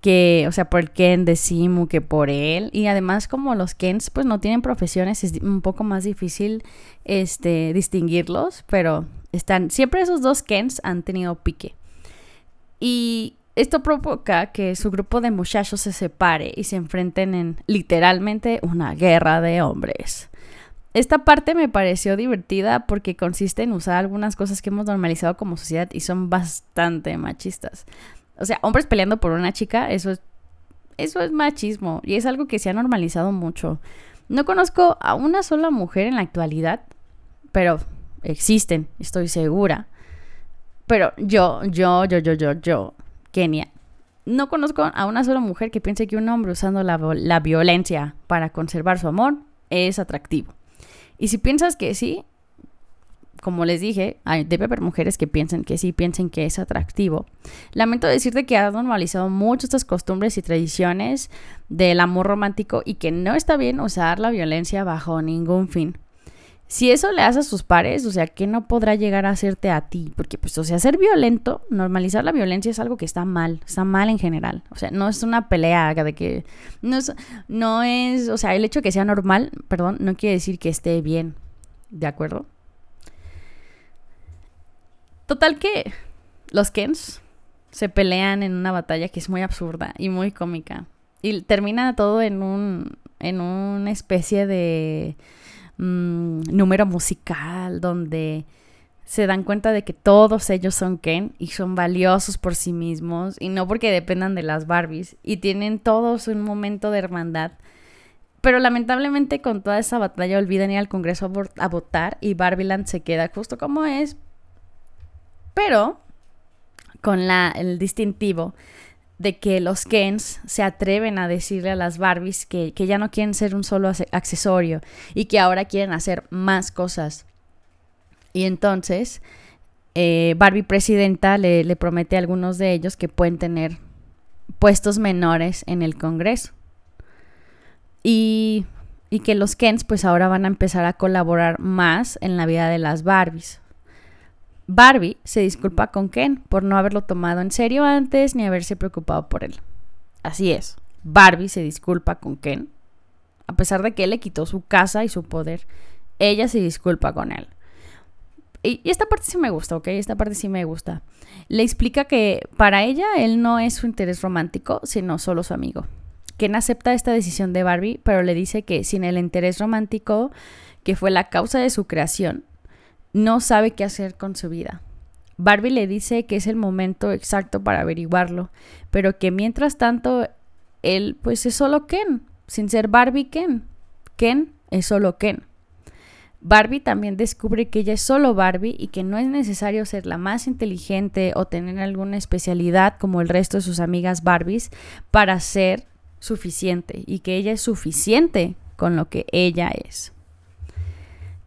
que, o sea, por el Ken de Simu que por él. Y además, como los Kens, pues no tienen profesiones, es un poco más difícil este, distinguirlos, pero están, siempre esos dos Kens han tenido pique. Y esto provoca que su grupo de muchachos se separe y se enfrenten en literalmente una guerra de hombres. Esta parte me pareció divertida porque consiste en usar algunas cosas que hemos normalizado como sociedad y son bastante machistas. O sea, hombres peleando por una chica, eso es, eso es machismo y es algo que se ha normalizado mucho. No conozco a una sola mujer en la actualidad, pero existen, estoy segura. Pero yo, yo, yo, yo, yo, yo Kenia. No conozco a una sola mujer que piense que un hombre usando la, la violencia para conservar su amor es atractivo. Y si piensas que sí, como les dije, debe haber mujeres que piensen que sí, piensen que es atractivo. Lamento decirte que has normalizado mucho estas costumbres y tradiciones del amor romántico y que no está bien usar la violencia bajo ningún fin. Si eso le hace a sus pares, o sea, ¿qué no podrá llegar a hacerte a ti? Porque, pues, o sea, ser violento, normalizar la violencia es algo que está mal, está mal en general. O sea, no es una pelea de que. No es, no es. O sea, el hecho de que sea normal, perdón, no quiere decir que esté bien. ¿De acuerdo? Total que los Kens se pelean en una batalla que es muy absurda y muy cómica. Y termina todo en un. en una especie de Mm, número musical donde se dan cuenta de que todos ellos son Ken y son valiosos por sí mismos y no porque dependan de las Barbies y tienen todos un momento de hermandad. Pero lamentablemente con toda esa batalla olvidan ir al Congreso a, votar y Barbieland se queda justo como es. Pero con el distintivo de que los Kens se atreven a decirle a las Barbies que, ya no quieren ser un solo accesorio y que ahora quieren hacer más cosas. Y entonces eh, Barbie presidenta le, le promete a algunos de ellos que pueden tener puestos menores en el Congreso. Y y que los Kens pues ahora van a empezar a colaborar más en la vida de las Barbies. Barbie se disculpa con Ken por no haberlo tomado en serio antes ni haberse preocupado por él. Así es, Barbie se disculpa con Ken, a pesar de que él le quitó su casa y su poder. Ella se disculpa con él. Y, esta parte sí me gusta, ¿ok? Esta parte sí me gusta. Le explica que para ella él no es su interés romántico, sino solo su amigo. Ken acepta esta decisión de Barbie, pero le dice que sin el interés romántico, que fue la causa de su creación, no sabe qué hacer con su vida. Barbie le dice que es el momento exacto para averiguarlo, pero que mientras tanto él pues es solo Ken, sin ser Barbie Ken. Ken es solo Ken. Barbie también descubre que ella es solo Barbie y que no es necesario ser la más inteligente o tener alguna especialidad como el resto de sus amigas Barbies para ser suficiente y que ella es suficiente con lo que ella es.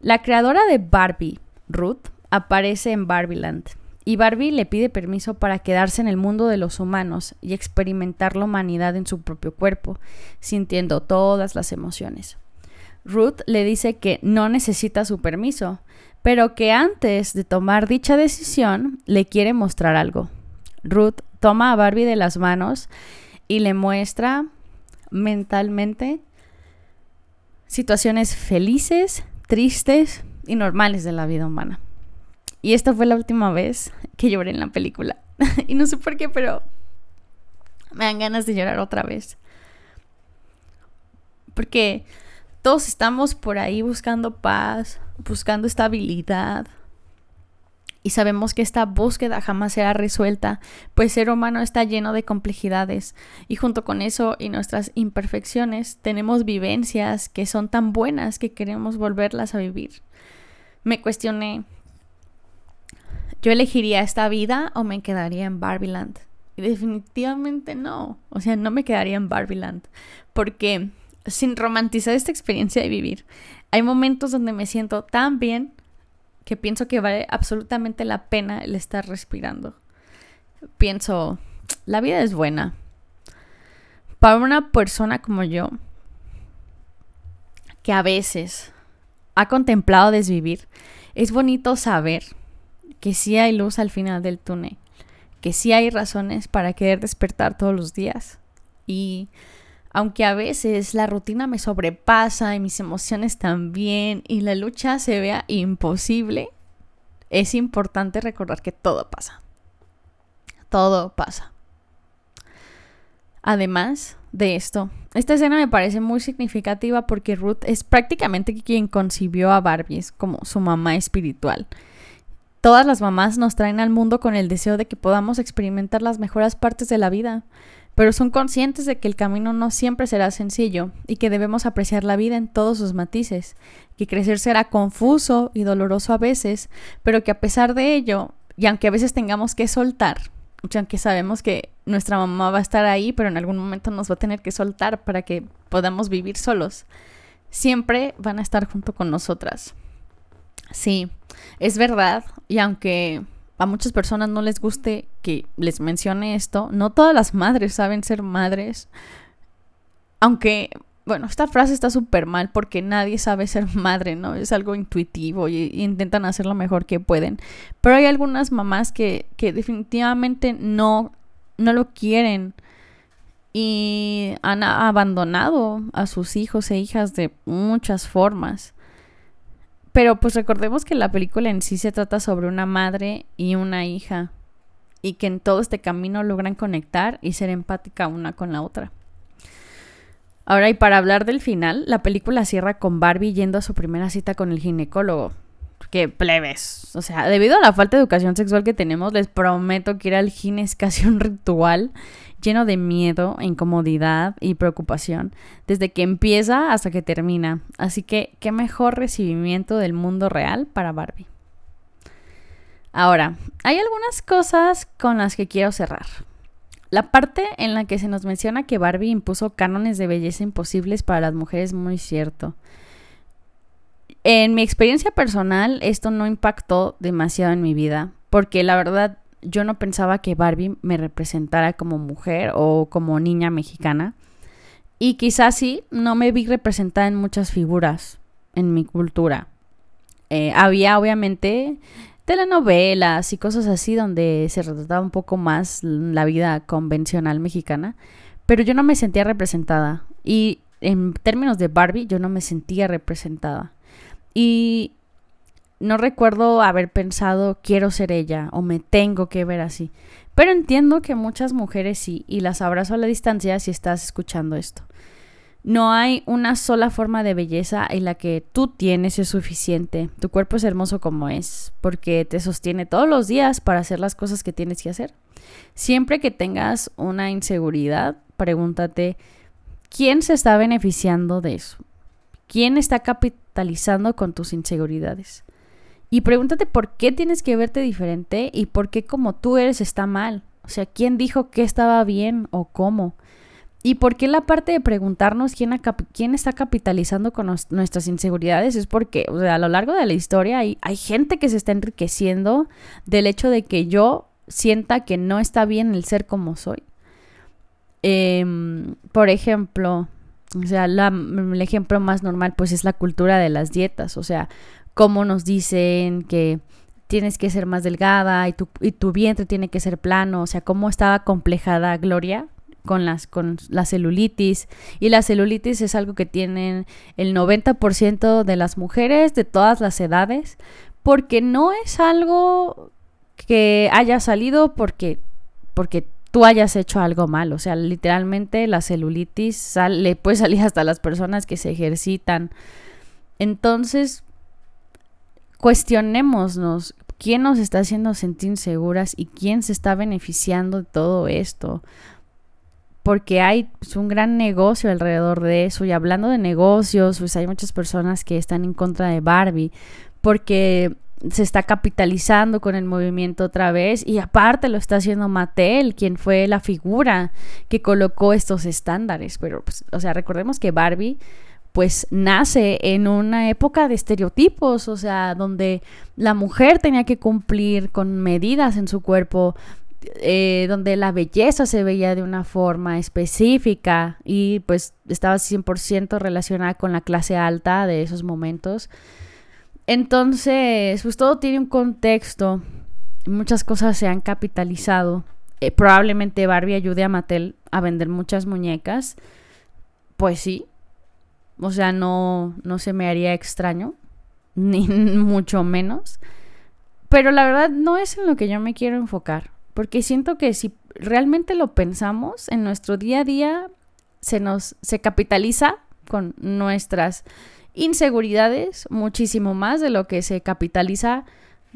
La creadora de Barbie, Ruth, aparece en Barbieland y Barbie le pide permiso para quedarse en el mundo de los humanos y experimentar la humanidad en su propio cuerpo, sintiendo todas las emociones. Ruth le dice que no necesita su permiso, pero que antes de tomar dicha decisión le quiere mostrar algo. Ruth toma a Barbie de las manos y le muestra mentalmente situaciones felices, tristes y normales de la vida humana. Y esta fue la última vez que lloré en la película. y no sé por qué, pero me dan ganas de llorar otra vez. Porque todos estamos por ahí buscando paz, buscando estabilidad. Y sabemos que esta búsqueda jamás será resuelta, pues ser humano está lleno de complejidades. Y junto con eso y nuestras imperfecciones, tenemos vivencias que son tan buenas que queremos volverlas a vivir. Me cuestioné, ¿yo elegiría esta vida o me quedaría en Barbieland? Y definitivamente no. O sea, no me quedaría en Barbieland. Porque sin romantizar esta experiencia de vivir. Hay momentos donde me siento tan bien que pienso que vale absolutamente la pena el estar respirando. Pienso, la vida es buena. Para una persona como yo, que a veces ha contemplado desvivir, es bonito saber que sí hay luz al final del túnel, que sí hay razones para querer despertar todos los días. Y aunque a veces la rutina me sobrepasa y mis emociones también y la lucha se vea imposible, es importante recordar que todo pasa. Todo pasa. Además de esto, esta escena me parece muy significativa porque Ruth es prácticamente quien concibió a Barbie, como su mamá espiritual. Todas las mamás nos traen al mundo con el deseo de que podamos experimentar las mejores partes de la vida pero son conscientes de que el camino no siempre será sencillo y que debemos apreciar la vida en todos sus matices, que crecer será confuso y doloroso a veces, pero que a pesar de ello, y aunque a veces tengamos que soltar, aunque sabemos que nuestra mamá va a estar ahí, pero en algún momento nos va a tener que soltar para que podamos vivir solos, siempre van a estar junto con nosotras. Sí, es verdad, y aunque a muchas personas no les guste que les mencione esto, no todas las madres saben ser madres. Aunque, bueno, esta frase está súper mal porque nadie sabe ser madre, ¿no? Es algo intuitivo y, intentan hacer lo mejor que pueden. Pero hay algunas mamás que, que definitivamente no, no lo quieren y han abandonado a sus hijos e hijas de muchas formas. Pero pues recordemos que la película en sí se trata sobre una madre y una hija y que en todo este camino logran conectar y ser empática una con la otra. Ahora, y para hablar del final, la película cierra con Barbie yendo a su primera cita con el ginecólogo. Que plebes. O sea, debido a la falta de educación sexual que tenemos, les prometo que ir al gine es casi un ritual lleno de miedo, incomodidad y preocupación, desde que empieza hasta que termina. Así que, qué mejor recibimiento del mundo real para Barbie. Ahora, hay algunas cosas con las que quiero cerrar. La parte en la que se nos menciona que Barbie impuso cánones de belleza imposibles para las mujeres es muy cierto. En mi experiencia personal, esto no impactó demasiado en mi vida, porque la verdad yo no pensaba que Barbie me representara como mujer o como niña mexicana. Y quizás sí, no me vi representada en muchas figuras en mi cultura. Eh, había obviamente telenovelas y cosas así donde se retrataba un poco más la vida convencional mexicana, pero yo no me sentía representada. Y en términos de Barbie, yo no me sentía representada. Y no recuerdo haber pensado quiero ser ella o me tengo que ver así. Pero entiendo que muchas mujeres sí, y las abrazo a la distancia si estás escuchando esto. No hay una sola forma de belleza en la que tú tienes es suficiente. Tu cuerpo es hermoso como es, porque te sostiene todos los días para hacer las cosas que tienes que hacer. Siempre que tengas una inseguridad, pregúntate, ¿quién se está beneficiando de eso? ¿Quién está capitalizando con tus inseguridades? Y pregúntate por qué tienes que verte diferente y por qué como tú eres está mal. O sea, ¿quién dijo que estaba bien o cómo? ¿Y por qué la parte de preguntarnos quién, quién está capitalizando con nuestras inseguridades? Es porque o sea, a lo largo de la historia hay, hay gente que se está enriqueciendo del hecho de que yo sienta que no está bien el ser como soy. Em, por ejemplo, o sea, el ejemplo más normal pues es la cultura de las dietas, o sea, cómo nos dicen que tienes que ser más delgada y tu, y tu vientre tiene que ser plano, o sea, cómo estaba complejada Gloria con, las, con la celulitis. Y la celulitis es algo que tienen el 90% de las mujeres de todas las edades, porque no es algo que haya salido porque, porque tú hayas hecho algo mal. O sea, literalmente la celulitis le puede salir hasta las personas que se ejercitan. Entonces, cuestionémonos quién nos está haciendo sentir inseguras y quién se está beneficiando de todo esto porque hay pues, un gran negocio alrededor de eso. Y hablando de negocios, pues hay muchas personas que están en contra de Barbie, porque se está capitalizando con el movimiento otra vez y aparte lo está haciendo Mattel, quien fue la figura que colocó estos estándares. Pero, pues, o sea, recordemos que Barbie pues nace en una época de estereotipos, o sea, donde la mujer tenía que cumplir con medidas en su cuerpo, eh, donde la belleza se veía de una forma específica y pues estaba 100% relacionada con la clase alta de esos momentos. Entonces, pues todo tiene un contexto, muchas cosas se han capitalizado. Eh, probablemente Barbie ayude a Mattel a vender muchas muñecas. Pues sí. O sea, no, no se me haría extraño, ni mucho menos. Pero la verdad no es en lo que yo me quiero enfocar. Porque siento que si realmente lo pensamos, en nuestro día a día se nos se capitaliza con nuestras inseguridades muchísimo más de lo que se capitaliza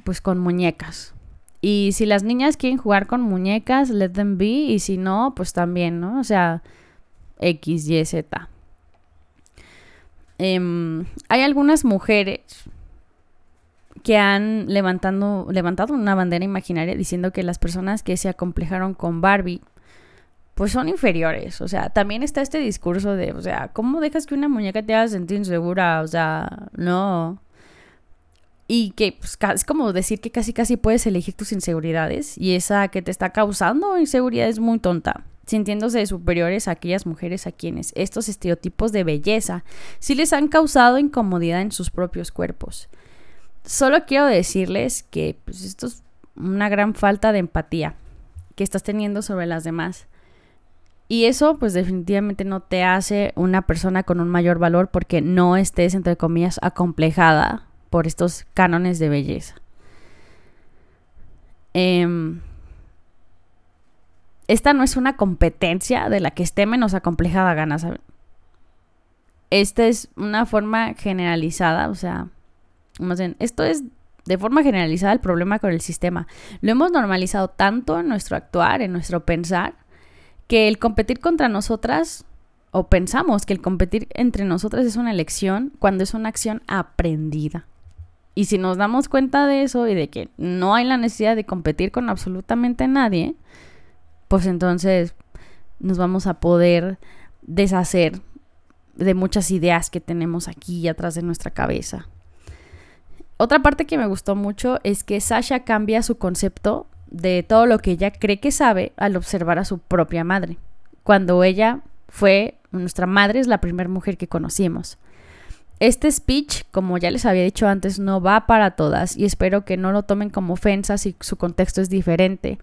pues con muñecas. Y si las niñas quieren jugar con muñecas, let them be, y si no, pues también, ¿no? O sea, X, Y, Z. Em, hay algunas mujeres que han levantando, levantado una bandera imaginaria diciendo que las personas que se acomplejaron con Barbie pues son inferiores. O sea, también está este discurso de, o sea, ¿cómo dejas que una muñeca te haga sentir insegura? O sea, no. Y que pues, es como decir que casi casi puedes elegir tus inseguridades y esa que te está causando inseguridad es muy tonta, sintiéndose superiores a aquellas mujeres a quienes estos estereotipos de belleza sí les han causado incomodidad en sus propios cuerpos solo quiero decirles que pues, esto es una gran falta de empatía que estás teniendo sobre las demás. Y eso pues definitivamente no te hace una persona con un mayor valor porque no estés, entre comillas, acomplejada por estos cánones de belleza. Em, esta no es una competencia de la que esté menos acomplejada gana, ¿saben? Esta es una forma generalizada, o sea, esto es de forma generalizada el problema con el sistema. Lo hemos normalizado tanto en nuestro actuar, en nuestro pensar, que el competir contra nosotras, o pensamos que el competir entre nosotras es una elección cuando es una acción aprendida. Y si nos damos cuenta de eso y de que no hay la necesidad de competir con absolutamente nadie, pues entonces nos vamos a poder deshacer de muchas ideas que tenemos aquí atrás de nuestra cabeza. Otra parte que me gustó mucho es que Sasha cambia su concepto de todo lo que ella cree que sabe al observar a su propia madre. Cuando ella fue nuestra madre es la primera mujer que conocimos. Este speech, como ya les había dicho antes, no va para todas y espero que no lo tomen como ofensa si su contexto es diferente,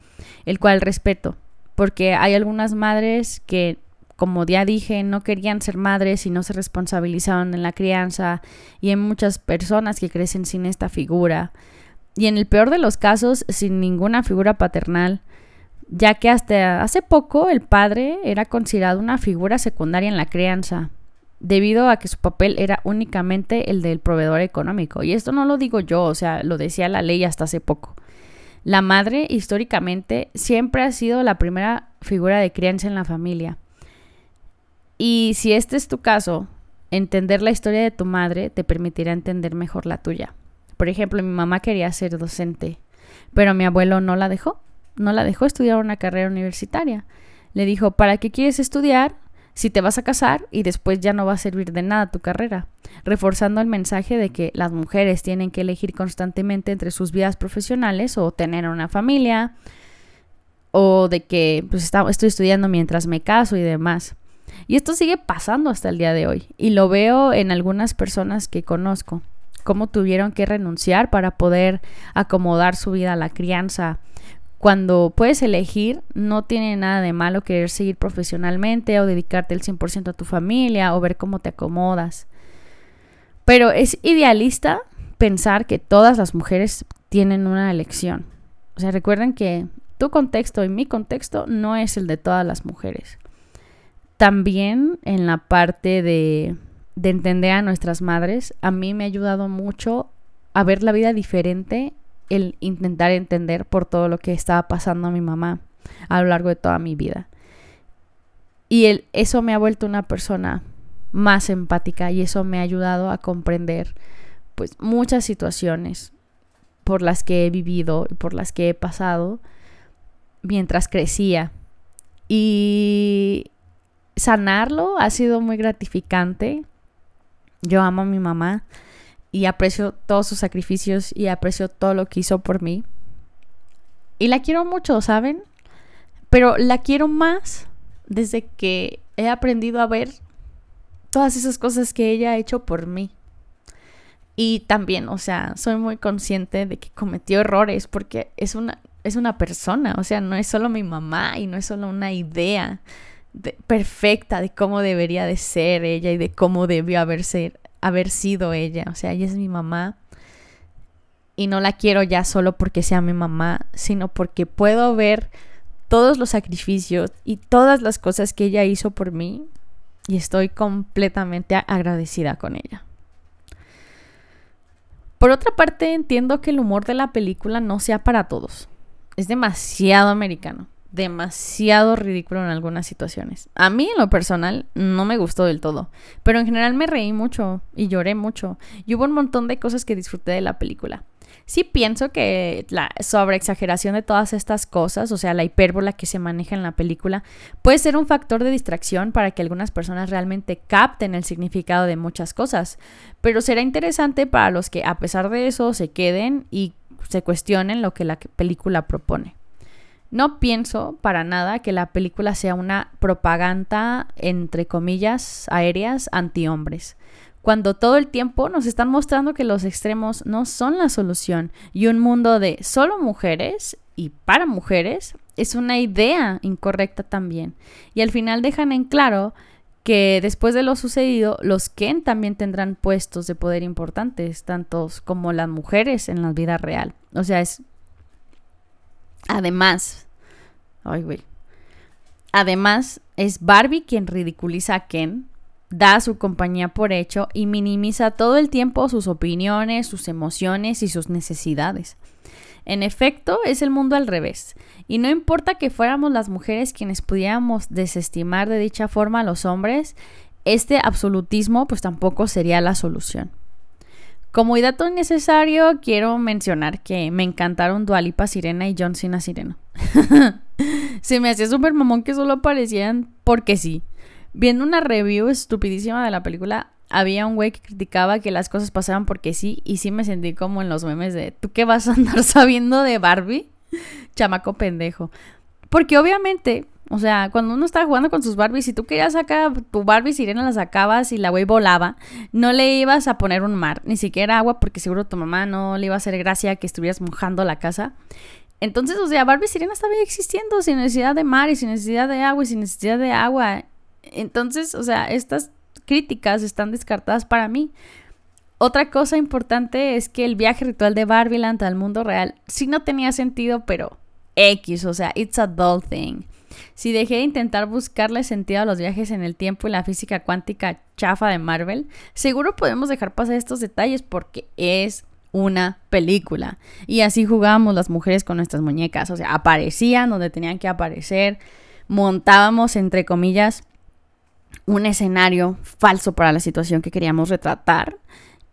el cual respeto, porque hay algunas madres que, como ya dije, no querían ser madres y no se responsabilizaron en la crianza y hay muchas personas que crecen sin esta figura y en el peor de los casos sin ninguna figura paternal ya que hasta hace poco el padre era considerado una figura secundaria en la crianza, debido a que su papel era únicamente el del proveedor económico. Y esto no lo digo yo, o sea, lo decía la ley hasta hace poco. La madre, históricamente, siempre ha sido la primera figura de crianza en la familia. Y si este es tu caso, entender la historia de tu madre te permitirá entender mejor la tuya. Por ejemplo, mi mamá quería ser docente, pero mi abuelo no la dejó no la dejó estudiar una carrera universitaria. Le dijo, ¿para qué quieres estudiar si te vas a casar y después ya no va a servir de nada tu carrera? Reforzando el mensaje de que las mujeres tienen que elegir constantemente entre sus vidas profesionales o tener una familia, o de que pues estoy estudiando mientras me caso y demás. Y esto sigue pasando hasta el día de hoy. Y lo veo en algunas personas que conozco, cómo tuvieron que renunciar para poder acomodar su vida a la crianza cuando puedes elegir, no tiene nada de malo querer seguir profesionalmente o dedicarte el 100% a tu familia o ver cómo te acomodas. Pero es idealista pensar que todas las mujeres tienen una elección. O sea, recuerden que tu contexto y mi contexto no es el de todas las mujeres. También en la parte de, de entender a nuestras madres, a mí me ha ayudado mucho a ver la vida diferente el intentar entender por todo lo que estaba pasando a mi mamá a lo largo de toda mi vida. Y el, eso me ha vuelto una persona más empática y eso me ha ayudado a comprender pues muchas situaciones por las que he vivido y por las que he pasado mientras crecía. Y sanarlo ha sido muy gratificante. Yo amo a mi mamá y aprecio todos sus sacrificios y aprecio todo lo que hizo por mí. Y la quiero mucho, ¿saben? Pero la quiero más desde que he aprendido a ver todas esas cosas que ella ha hecho por mí. Y también, o sea, soy muy consciente de que cometió errores porque es una, es una persona, o sea, no es solo mi mamá y no es solo una idea perfecta de cómo debería de ser ella y de cómo debió haber ser, haber sido ella. O sea, ella es mi mamá. Y no la quiero ya solo porque sea mi mamá, sino porque puedo ver todos los sacrificios y todas las cosas que ella hizo por mí. Y estoy completamente agradecida con ella. Por otra parte, entiendo que el humor de la película no sea para todos. Es demasiado americano demasiado ridículo en algunas situaciones. A mí en lo personal no me gustó del todo, pero en general me reí mucho y lloré mucho y hubo un montón de cosas que disfruté de la película. Sí pienso que la sobreexageración de todas estas cosas, o sea, la hipérbola que se maneja en la película, puede ser un factor de distracción para que algunas personas realmente capten el significado de muchas cosas, pero será interesante para los que a pesar de eso se queden y se cuestionen lo que la película propone. No pienso para nada que la película sea una propaganda, entre comillas, aéreas anti-hombres, cuando todo el tiempo nos están mostrando que los extremos no son la solución y un mundo de solo mujeres y para mujeres es una idea incorrecta también. Y al final dejan en claro que después de lo sucedido, los Ken también tendrán puestos de poder importantes, tantos como las mujeres en la vida real. O sea, es Además, Además, es Barbie quien ridiculiza a Ken, da su compañía por hecho y minimiza todo el tiempo sus opiniones, sus emociones y sus necesidades. En efecto, es el mundo al revés, y no importa que fuéramos las mujeres quienes pudiéramos desestimar de dicha forma a los hombres, este absolutismo pues tampoco sería la solución. Como dato innecesario, quiero mencionar que me encantaron Dualipa Sirena y John Cena Sireno. Se me hacía súper mamón que solo aparecían porque sí. Viendo una review estupidísima de la película, había un güey que criticaba que las cosas pasaban porque sí, y sí me sentí como en los memes de ¿tú qué vas a andar sabiendo de Barbie? Chamaco pendejo. Porque obviamente O sea, cuando uno estaba jugando con sus Barbies, si tú querías sacar tu Barbie sirena, la sacabas y la güey volaba, no le ibas a poner un mar, ni siquiera agua, porque seguro tu mamá no le iba a hacer gracia que estuvieras mojando la casa. Entonces, o sea, Barbie sirena estaba existiendo sin necesidad de mar y sin necesidad de agua y sin necesidad de agua. Entonces, o sea, estas críticas están descartadas para mí. Otra cosa importante es que el viaje ritual de Barbieland al mundo real sí no tenía sentido, pero X, o sea, it's a dull thing. Si dejé de intentar buscarle sentido a los viajes en el tiempo y la física cuántica chafa de Marvel, seguro podemos dejar pasar estos detalles porque es una película. Y así jugábamos las mujeres con nuestras muñecas, o sea, aparecían donde tenían que aparecer, montábamos, entre comillas, un escenario falso para la situación que queríamos retratar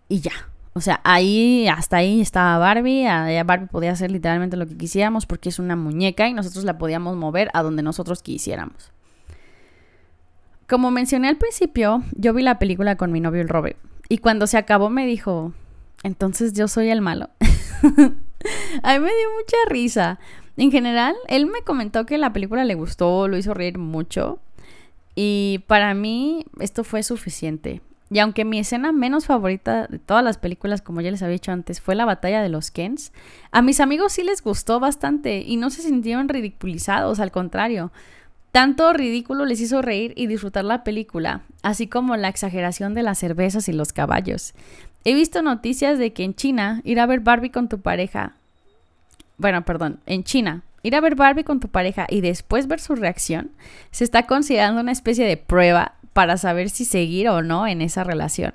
y ya. O sea, ahí, hasta ahí estaba Barbie. Barbie podía hacer literalmente lo que quisiéramos porque es una muñeca y nosotros la podíamos mover a donde nosotros quisiéramos. Como mencioné al principio, yo vi la película con mi novio el Robert. Y cuando se acabó me dijo, entonces yo soy el malo. a mí me dio mucha risa. En general, él me comentó que la película le gustó, lo hizo reír mucho. Y para mí esto fue suficiente. Y aunque mi escena menos favorita de todas las películas, como ya les había dicho antes, fue la batalla de los Kens, a mis amigos sí les gustó bastante y no se sintieron ridiculizados, al contrario. Tanto ridículo les hizo reír y disfrutar la película, así como la exageración de las cervezas y los caballos. He visto noticias de que en China ir a ver Barbie con tu pareja, bueno, perdón, en China, ir a ver Barbie con tu pareja y después ver su reacción, se está considerando una especie de prueba para saber si seguir o no en esa relación.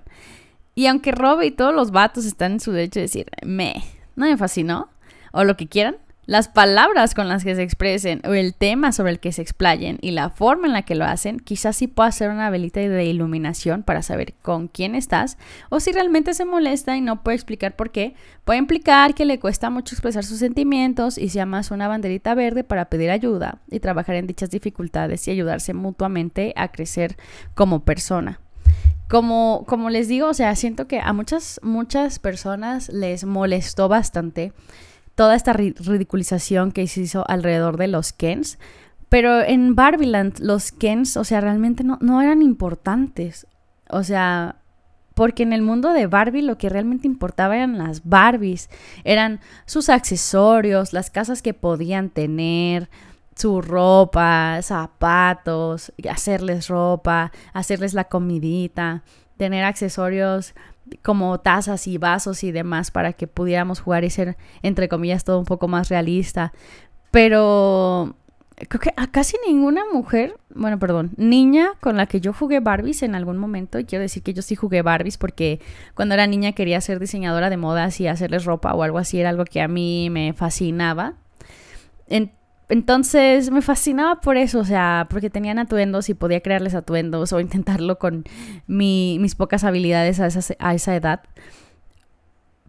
Y aunque Rob y todos los vatos están en su derecho de decir, me, no me fascinó, o lo que quieran, las palabras con las que se expresen o el tema sobre el que se explayen y la forma en la que lo hacen, quizás sí pueda ser una velita de iluminación para saber con quién estás o si realmente se molesta y no puede explicar por qué, puede implicar que le cuesta mucho expresar sus sentimientos y se llamas una banderita verde para pedir ayuda y trabajar en dichas dificultades y ayudarse mutuamente a crecer como persona. Como, como les digo, o sea, siento que a muchas, muchas personas les molestó bastante toda esta ridiculización que se hizo alrededor de los Kens. Pero en Barbieland los Kens, o sea, realmente no, no eran importantes. O sea, porque en el mundo de Barbie lo que realmente importaba eran las Barbies, eran sus accesorios, las casas que podían tener, su ropa, zapatos, hacerles ropa, hacerles la comidita, tener accesorios como tazas y vasos y demás para que pudiéramos jugar y ser, entre comillas, todo un poco más realista. Pero creo que a casi ninguna mujer, bueno, perdón, niña con la que yo jugué Barbies en algún momento, y quiero decir que yo sí jugué Barbies porque cuando era niña quería ser diseñadora de modas y hacerles ropa o algo así, era algo que a mí me fascinaba. En, entonces me fascinaba por eso, o sea, porque tenían atuendos y podía crearles atuendos o intentarlo con mis pocas habilidades a esa, a esa edad.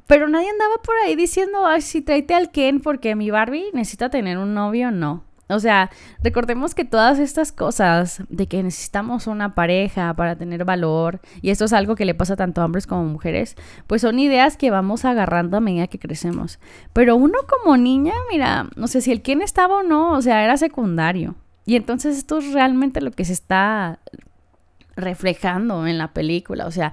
Pero nadie andaba por ahí diciendo, ay, si tráete al Ken porque mi Barbie necesita tener un novio, no. O sea, recordemos que todas estas cosas de que necesitamos una pareja para tener valor, y esto es algo que le pasa tanto a hombres como a mujeres, pues son ideas que vamos agarrando a medida que crecemos. Pero uno como niña, mira, no sé si el quién estaba o no, o sea, era secundario. Y entonces esto es realmente lo que se está reflejando en la película. O sea,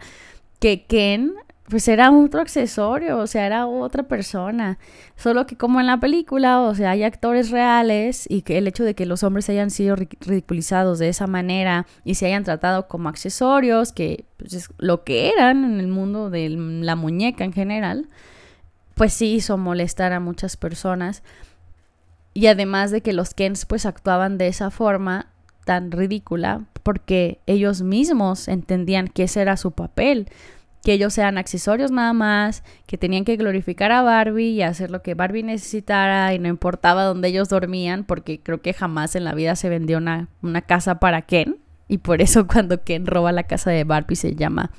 que Ken pues era otro accesorio, o sea, era otra persona. Solo que como en la película, o sea, hay actores reales y que el hecho de que los hombres hayan sido ridiculizados de esa manera y se hayan tratado como accesorios, que pues, es lo que eran en el mundo de la muñeca en general, pues sí hizo molestar a muchas personas. Y además de que los Kens pues actuaban de esa forma tan ridícula porque ellos mismos entendían que ese era su papel que ellos sean accesorios nada más, que tenían que glorificar a Barbie y hacer lo que Barbie necesitara y no importaba dónde ellos dormían, porque creo que jamás en la vida se vendió una, una casa para Ken. Y por eso cuando Ken roba la casa de Barbie se llama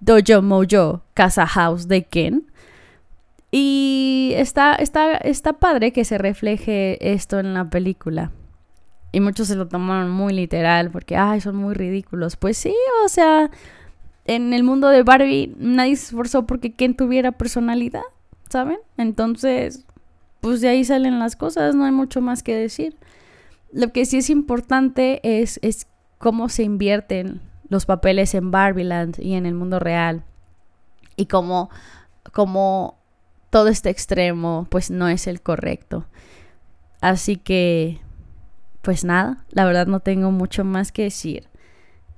Dojo Mojo, Casa House de Ken. Y está, está, está padre que se refleje esto en la película. Y muchos se lo tomaron muy literal porque, ay, son muy ridículos. Pues sí, o sea, en el mundo de Barbie nadie se esforzó porque Ken tuviera personalidad, ¿saben? Entonces, pues de ahí salen las cosas, no hay mucho más que decir. lo que sí es importante es, es cómo se invierten los papeles en Barbieland y en el mundo real. Y cómo, cómo todo este extremo pues no es el correcto. Así que, pues nada, la verdad no tengo mucho más que decir.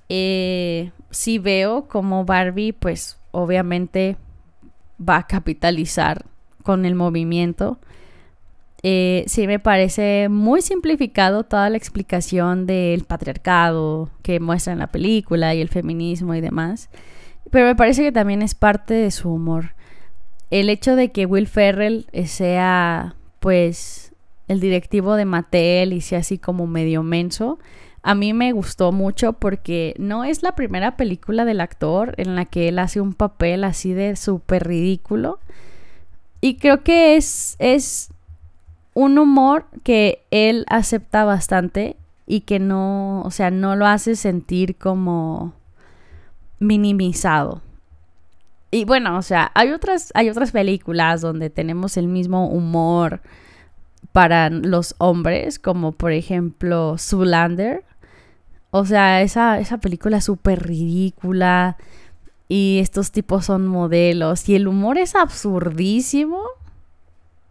Eh, sí veo como Barbie pues obviamente va a capitalizar con el movimiento. Eh, sí me parece muy simplificado toda la explicación del patriarcado que muestra en la película y el feminismo y demás. Pero me parece que también es parte de su humor. El hecho de que Will Ferrell sea pues el directivo de Mattel y sea así como medio menso, a mí me gustó mucho porque no es la primera película del actor en la que él hace un papel así de súper ridículo. Y creo que es, es un humor que él acepta bastante y que no, o sea, no lo hace sentir como minimizado. Y bueno, o sea, hay otras, hay otras películas donde tenemos el mismo humor para los hombres, como por ejemplo Zoolander. O sea, esa, esa película es súper ridícula y estos tipos son modelos y el humor es absurdísimo.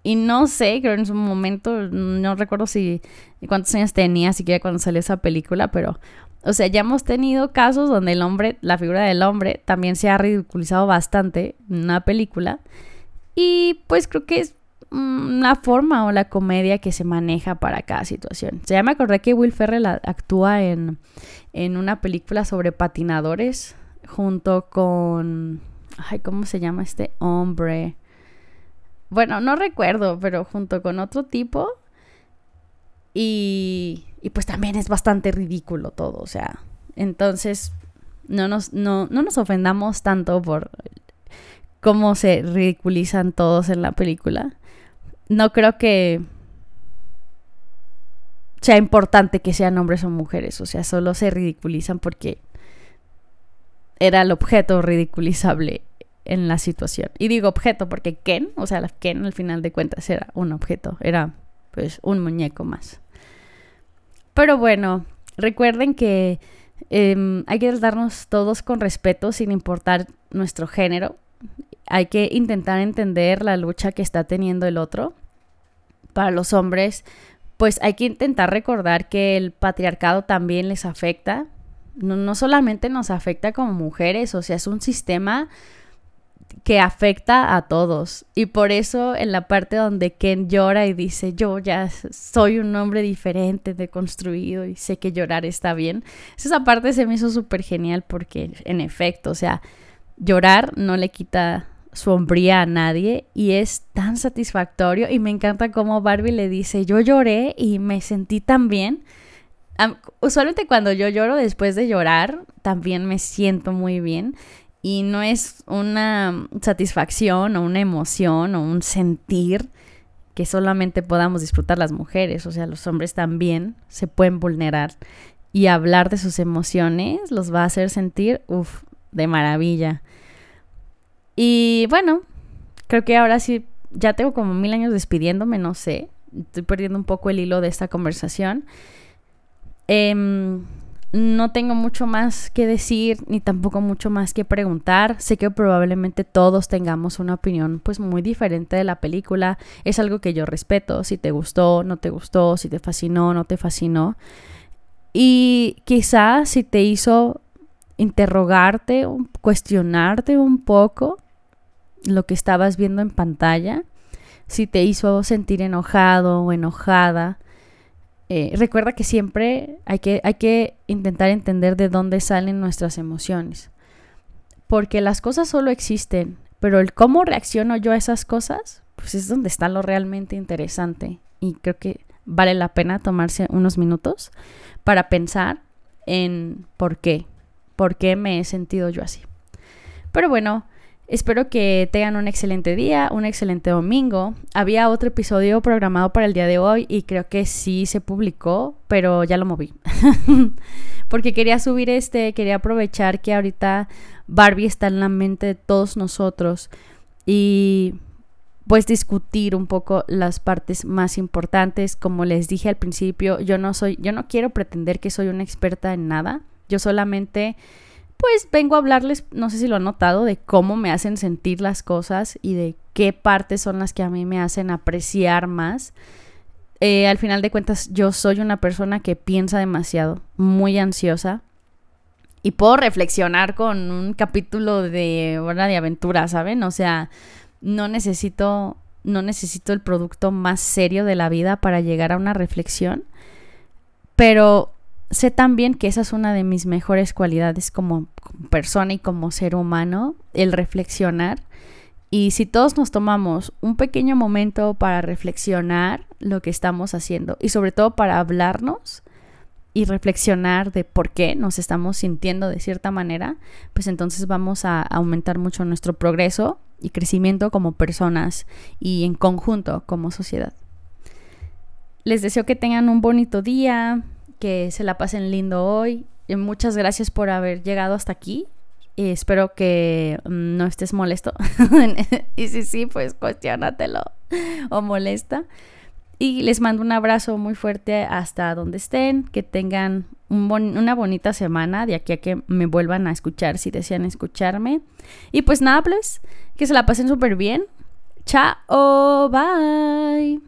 Y no sé, creo en su momento, no recuerdo si cuántos años tenía siquiera cuando salió esa película, pero, o sea, ya hemos tenido casos donde el hombre, la figura del hombre, también se ha ridiculizado bastante en una película. Y pues creo que es la forma o la comedia que se maneja para cada situación. O ya me acordé que Will Ferrell actúa en, en una película sobre patinadores junto con... Ay, ¿cómo se llama este hombre? Bueno, no recuerdo, pero junto con otro tipo. Y, y pues también es bastante ridículo todo, o sea. Entonces, no nos, no, no nos ofendamos tanto por cómo se ridiculizan todos en la película no creo que sea importante que sean hombres o mujeres, o sea, solo se ridiculizan porque era el objeto ridiculizable en la situación. Y digo objeto porque Ken, o sea, Ken al final de cuentas era un objeto, era pues un muñeco más. Pero bueno, recuerden que em, hay que tratarnos todos con respeto sin importar nuestro género hay que intentar entender la lucha que está teniendo el otro. Para los hombres, pues hay que intentar recordar que el patriarcado también les afecta. No, solamente nos afecta como mujeres, o sea, es un sistema que afecta a todos. Y por eso en la parte donde Ken llora y dice, yo ya soy un hombre diferente, deconstruido y sé que llorar está bien. Esa parte se me hizo súper genial porque en efecto, o sea, llorar no le quita sombría a nadie y es tan satisfactorio y me encanta cómo Barbie le dice, yo lloré y me sentí tan bien. usualmente cuando yo lloro después de llorar, también me siento muy bien y no es una satisfacción o una emoción o un sentir que solamente podamos disfrutar las mujeres, o sea, los hombres también se pueden vulnerar y hablar de sus emociones los va a hacer sentir, uff, de maravilla. Y bueno, creo que ahora sí, ya tengo como mil años despidiéndome, no sé. Estoy perdiendo un poco el hilo de esta conversación. Em, no tengo mucho más que decir ni tampoco mucho más que preguntar. Sé que probablemente todos tengamos una opinión pues muy diferente de la película. Es algo que yo respeto. Si te gustó, no te gustó, si te fascinó, no te fascinó. Y quizás si te hizo interrogarte, cuestionarte un poco, lo que estabas viendo en pantalla, si te hizo sentir enojado o enojada. Eh, recuerda que siempre hay que, hay que intentar entender de dónde salen nuestras emociones. Porque las cosas solo existen, pero el cómo reacciono yo a esas cosas, pues es donde está lo realmente interesante. Y creo que vale la pena tomarse unos minutos para pensar en por qué, por qué me he sentido yo así. Pero bueno, Espero que tengan un excelente día, un excelente domingo. Había otro episodio programado para el día de hoy y creo que sí se publicó, pero ya lo moví. Porque quería subir este, quería aprovechar que ahorita Barbie está en la mente de todos nosotros. Y pues discutir un poco las partes más importantes. Como les dije al principio, yo no soy, yo no quiero pretender que soy una experta en nada. Yo solamente, pues vengo a hablarles, no sé si lo han notado, de cómo me hacen sentir las cosas y de qué partes son las que a mí me hacen apreciar más. Eh, al final de cuentas, yo soy una persona que piensa demasiado, muy ansiosa. Y puedo reflexionar con un capítulo de hora aventura, ¿saben? O sea, no necesito, no necesito el producto más serio de la vida para llegar a una reflexión, pero sé también que esa es una de mis mejores cualidades como, persona y como ser humano, el reflexionar. Y si todos nos tomamos un pequeño momento para reflexionar lo que estamos haciendo y sobre todo para hablarnos y reflexionar de por qué nos estamos sintiendo de cierta manera, pues entonces vamos a aumentar mucho nuestro progreso y crecimiento como personas y en conjunto como sociedad. Les deseo que tengan un bonito día, que se la pasen lindo hoy. Y muchas gracias por haber llegado hasta aquí. Y espero que mm, no estés molesto. y si sí, pues cuestionatelo o molesta. Y les mando un abrazo muy fuerte hasta donde estén. Que tengan una bonita semana de aquí a que me vuelvan a escuchar si desean escucharme. Y pues nada, pues que se la pasen súper bien. Chao, bye.